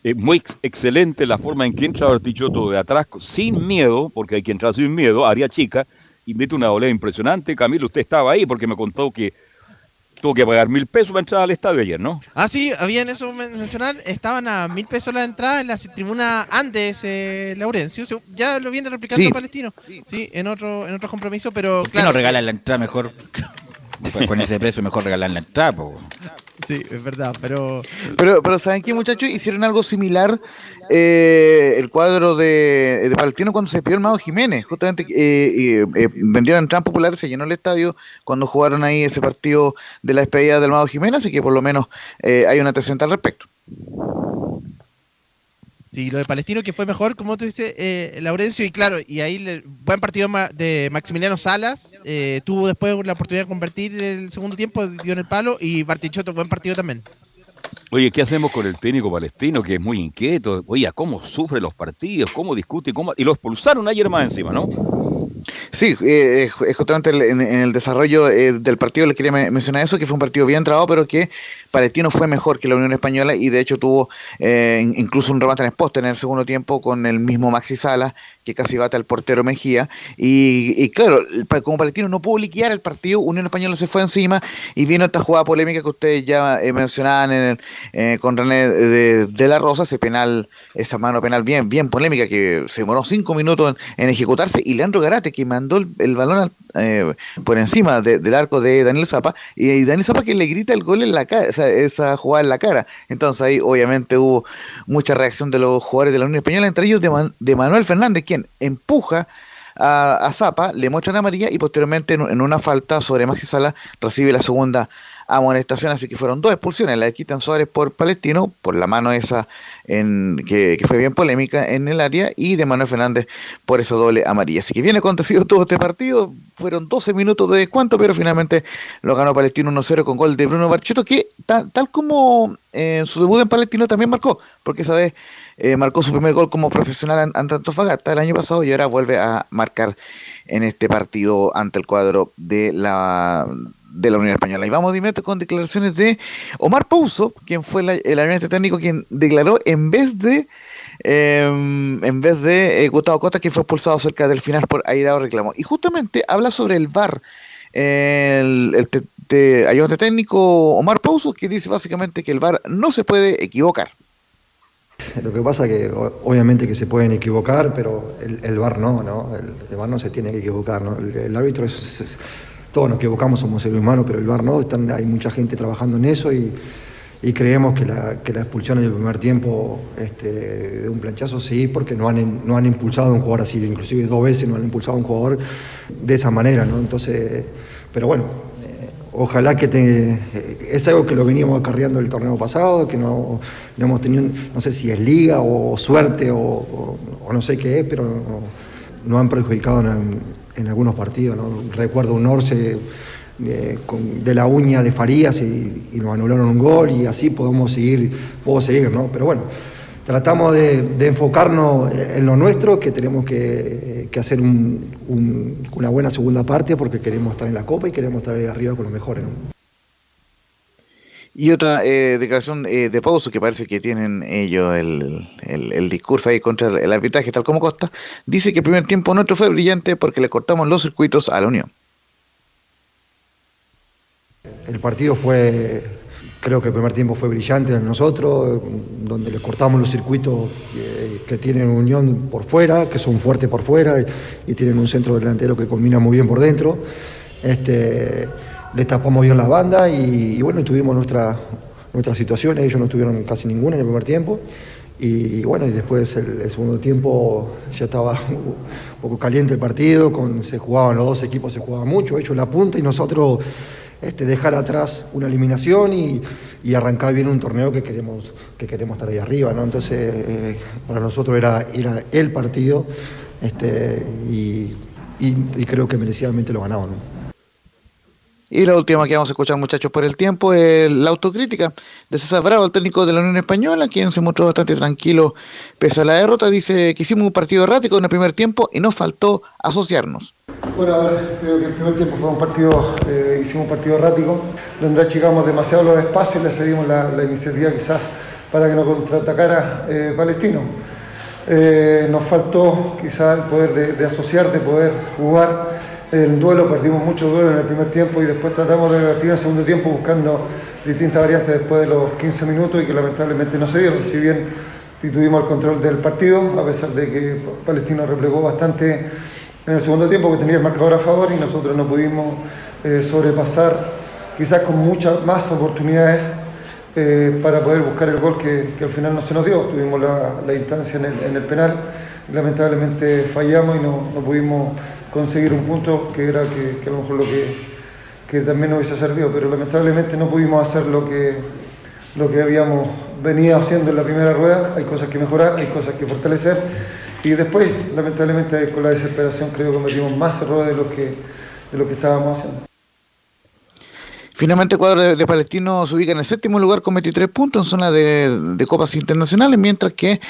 Eh, muy ex excelente la forma en que entra Bartichotto de atrás, sin miedo, porque hay que entrar sin miedo, área chica, y mete una volea impresionante. Camilo, usted estaba ahí porque me contó que tuvo que pagar mil pesos para entrar al estadio ayer, ¿no? Ah, sí, habían eso mencionar, estaban a mil pesos la entrada en la tribuna antes, eh, Laurencio, ya lo viene replicando sí. Palestino, sí, en otro en otro compromiso, pero ¿Por qué claro, no regalan la entrada mejor? Con ese precio mejor regalar la entrada, po. Sí, es verdad, pero... Pero, pero ¿saben qué, muchachos? Hicieron algo similar eh, el cuadro de, de, Palestino cuando se pidió el Mago Jiménez. Justamente eh, eh, vendieron entradas populares, se llenó el estadio cuando jugaron ahí ese partido de la despedida del Mago Jiménez, así que por lo menos hay una antecedente al respecto. Sí, lo de Palestino que fue mejor, como tú dices, eh, Laurencio, y claro, y ahí le, buen partido de Maximiliano Salas, eh, tuvo después la oportunidad de convertir el segundo tiempo, dio en el palo, y Bartichotto, buen partido también. Oye, ¿qué hacemos con el técnico palestino que es muy inquieto? Oye, ¿cómo sufre los partidos? ¿Cómo discute? Cómo... Y lo expulsaron ayer más encima, ¿no? Sí, eh, justamente en, el desarrollo eh, del partido le quería mencionar eso, que fue un partido bien trabado, pero que Palestino fue mejor que la Unión Española y de hecho tuvo eh, incluso un remate en poste en el segundo tiempo con el mismo Maxi Sala, que casi bate al portero Mejía. Y, y, claro, como Palestino no pudo liquidar el partido, Unión Española se fue encima y vino esta jugada polémica que ustedes ya mencionaban en el, con René de, de, la Rosa, ese penal, esa mano penal bien, bien polémica que se demoró cinco minutos en, en ejecutarse y Leandro Garate que mandó el, balón al, eh, por encima de, del arco de Daniel Zapa y, Daniel Zapa que le grita el gol en la cara, o sea, esa jugada en la cara. Entonces ahí obviamente hubo mucha reacción de los jugadores de la Unión Española, entre ellos de, Man, de Manuel Fernández, quien empuja a, a Zapa, le muestra una amarilla y posteriormente en, en una falta sobre Maxi Sala recibe la segunda amonestación, así que fueron dos expulsiones, la de Quitan Suárez por Palestino, por la mano esa en, que, que, fue bien polémica en el área, y de Manuel Fernández por esa doble amarilla. Así que bien acontecido todo este partido, fueron 12 minutos de descuento, pero finalmente lo ganó Palestino 1-0 con gol de Bruno Barcheto, que tal, tal como en su debut en Palestino también marcó, porque esa vez eh, marcó su primer gol como profesional ante Antofagasta el año pasado y ahora vuelve a marcar en este partido ante el cuadro de la de la Unión Española. Y vamos de inmediato con declaraciones de Omar Pouso, quien fue el ayudante técnico quien declaró en vez de em, en vez de eh, Gustavo Costa, quien fue expulsado cerca del final por airado reclamo. Y justamente habla sobre el VAR. El, ayudante técnico Omar Pouso, que dice básicamente que el VAR no se puede equivocar. Lo que pasa es que obviamente que se pueden equivocar, pero el, el VAR no, ¿no? El, VAR no se tiene que equivocar, ¿no? El, árbitro es, Todos nos equivocamos, somos seres humanos, pero el VAR no, están, hay mucha gente trabajando en eso y, creemos que la, expulsión en el primer tiempo este, de un planchazo sí, porque no han, no han impulsado a un jugador así, inclusive dos veces no han impulsado a un jugador de esa manera, ¿no? Entonces, pero bueno, ojalá que te, es algo que lo veníamos acarreando el torneo pasado, que no, hemos tenido, no sé si es liga o suerte o, no sé qué es, pero no, han perjudicado en, algunos partidos. Recuerdo un Orce eh, de la uña de Farías y, y, nos anularon un gol y así podemos seguir, puedo seguir, ¿no? Pero bueno tratamos de, enfocarnos en lo nuestro, que tenemos que, hacer una buena segunda parte porque queremos estar en la Copa y queremos estar ahí arriba con los mejores. Y otra eh, declaración eh, de pausa que parece que tienen ellos el, discurso ahí contra el arbitraje, tal como Costa, dice que el primer tiempo nuestro fue brillante porque le cortamos los circuitos a la Unión. El partido fue Creo que el primer tiempo fue brillante en nosotros, donde le cortamos los circuitos que, tienen Unión por fuera, que son fuertes por fuera y, tienen un centro delantero que combina muy bien por dentro. Este, le tapamos bien la banda y, bueno, tuvimos nuestra, nuestras situaciones, ellos no tuvieron casi ninguna en el primer tiempo. Y bueno, y después el, segundo tiempo ya estaba un poco caliente el partido, se jugaban los dos equipos, se jugaba mucho, ellos la punta y nosotros este, dejar atrás una eliminación y, arrancar bien un torneo que queremos, que queremos estar ahí arriba. ¿no? Entonces, eh, para nosotros era, era el partido este, y, creo que merecidamente lo ganamos. Y la última que vamos a escuchar, muchachos, por el tiempo, es la autocrítica de César Bravo, el técnico de la Unión Española, quien se mostró bastante tranquilo pese a la derrota. Dice que hicimos un partido errático en el primer tiempo y nos faltó asociarnos. Bueno, a ver, creo que el primer tiempo fue un partido, eh, hicimos un partido errático, donde achicamos demasiado los espacios y le cedimos la, iniciativa quizás para que nos contraatacara eh, Palestino. Eh, nos faltó quizás el poder de asociar, de poder jugar el duelo, perdimos mucho duelo en el primer tiempo y después tratamos de revertir en el segundo tiempo buscando distintas variantes después de los 15 minutos y que lamentablemente no se dieron. Si bien tuvimos el control del partido, a pesar de que Palestino replegó bastante en el segundo tiempo, que tenía el marcador a favor y nosotros no pudimos eh, sobrepasar quizás con muchas más oportunidades eh, para poder buscar el gol que, al final no se nos dio. Tuvimos la, instancia en el, penal, lamentablemente fallamos y no pudimos conseguir un punto que era que, a lo mejor lo que, también nos hubiese servido, pero lamentablemente no pudimos hacer lo que, lo que habíamos venido haciendo en la primera rueda, hay cosas que mejorar, hay cosas que fortalecer y después lamentablemente con la desesperación creo que cometimos más errores de lo que, de lo que estábamos haciendo. Finalmente, el cuadro de, Palestino se ubica en el séptimo lugar con 23 puntos en zona de, copas internacionales, mientras que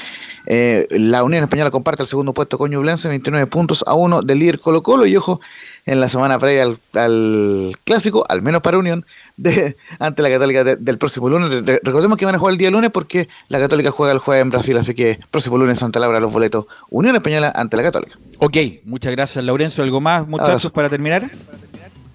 eh, la Unión Española comparte el segundo puesto con Ñublense, 29 puntos a uno del líder Colo Colo. Y ojo, en la semana previa al, clásico, al menos para Unión, de, ante la Católica del próximo lunes. recordemos que van a jugar el día lunes porque la Católica juega el jueves en Brasil, así que próximo lunes Santa Laura los boletos. Unión Española ante la Católica. Ok, muchas gracias, Laurencio. ¿Algo más, muchachos, para terminar?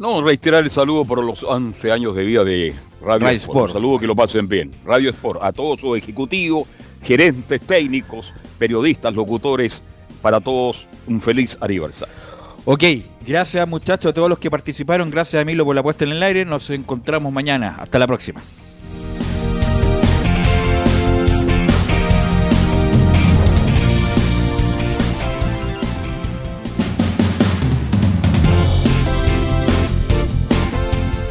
No, reiterar el saludo por los 11 años de vida de Radio, Sport. Saludo que lo pasen bien. Radio Sport, a todos sus ejecutivos, gerentes, técnicos, periodistas, locutores, para todos un feliz aniversario. Ok, gracias muchachos a todos los que participaron, gracias a Milo por la puesta en el aire, nos encontramos mañana, hasta la próxima.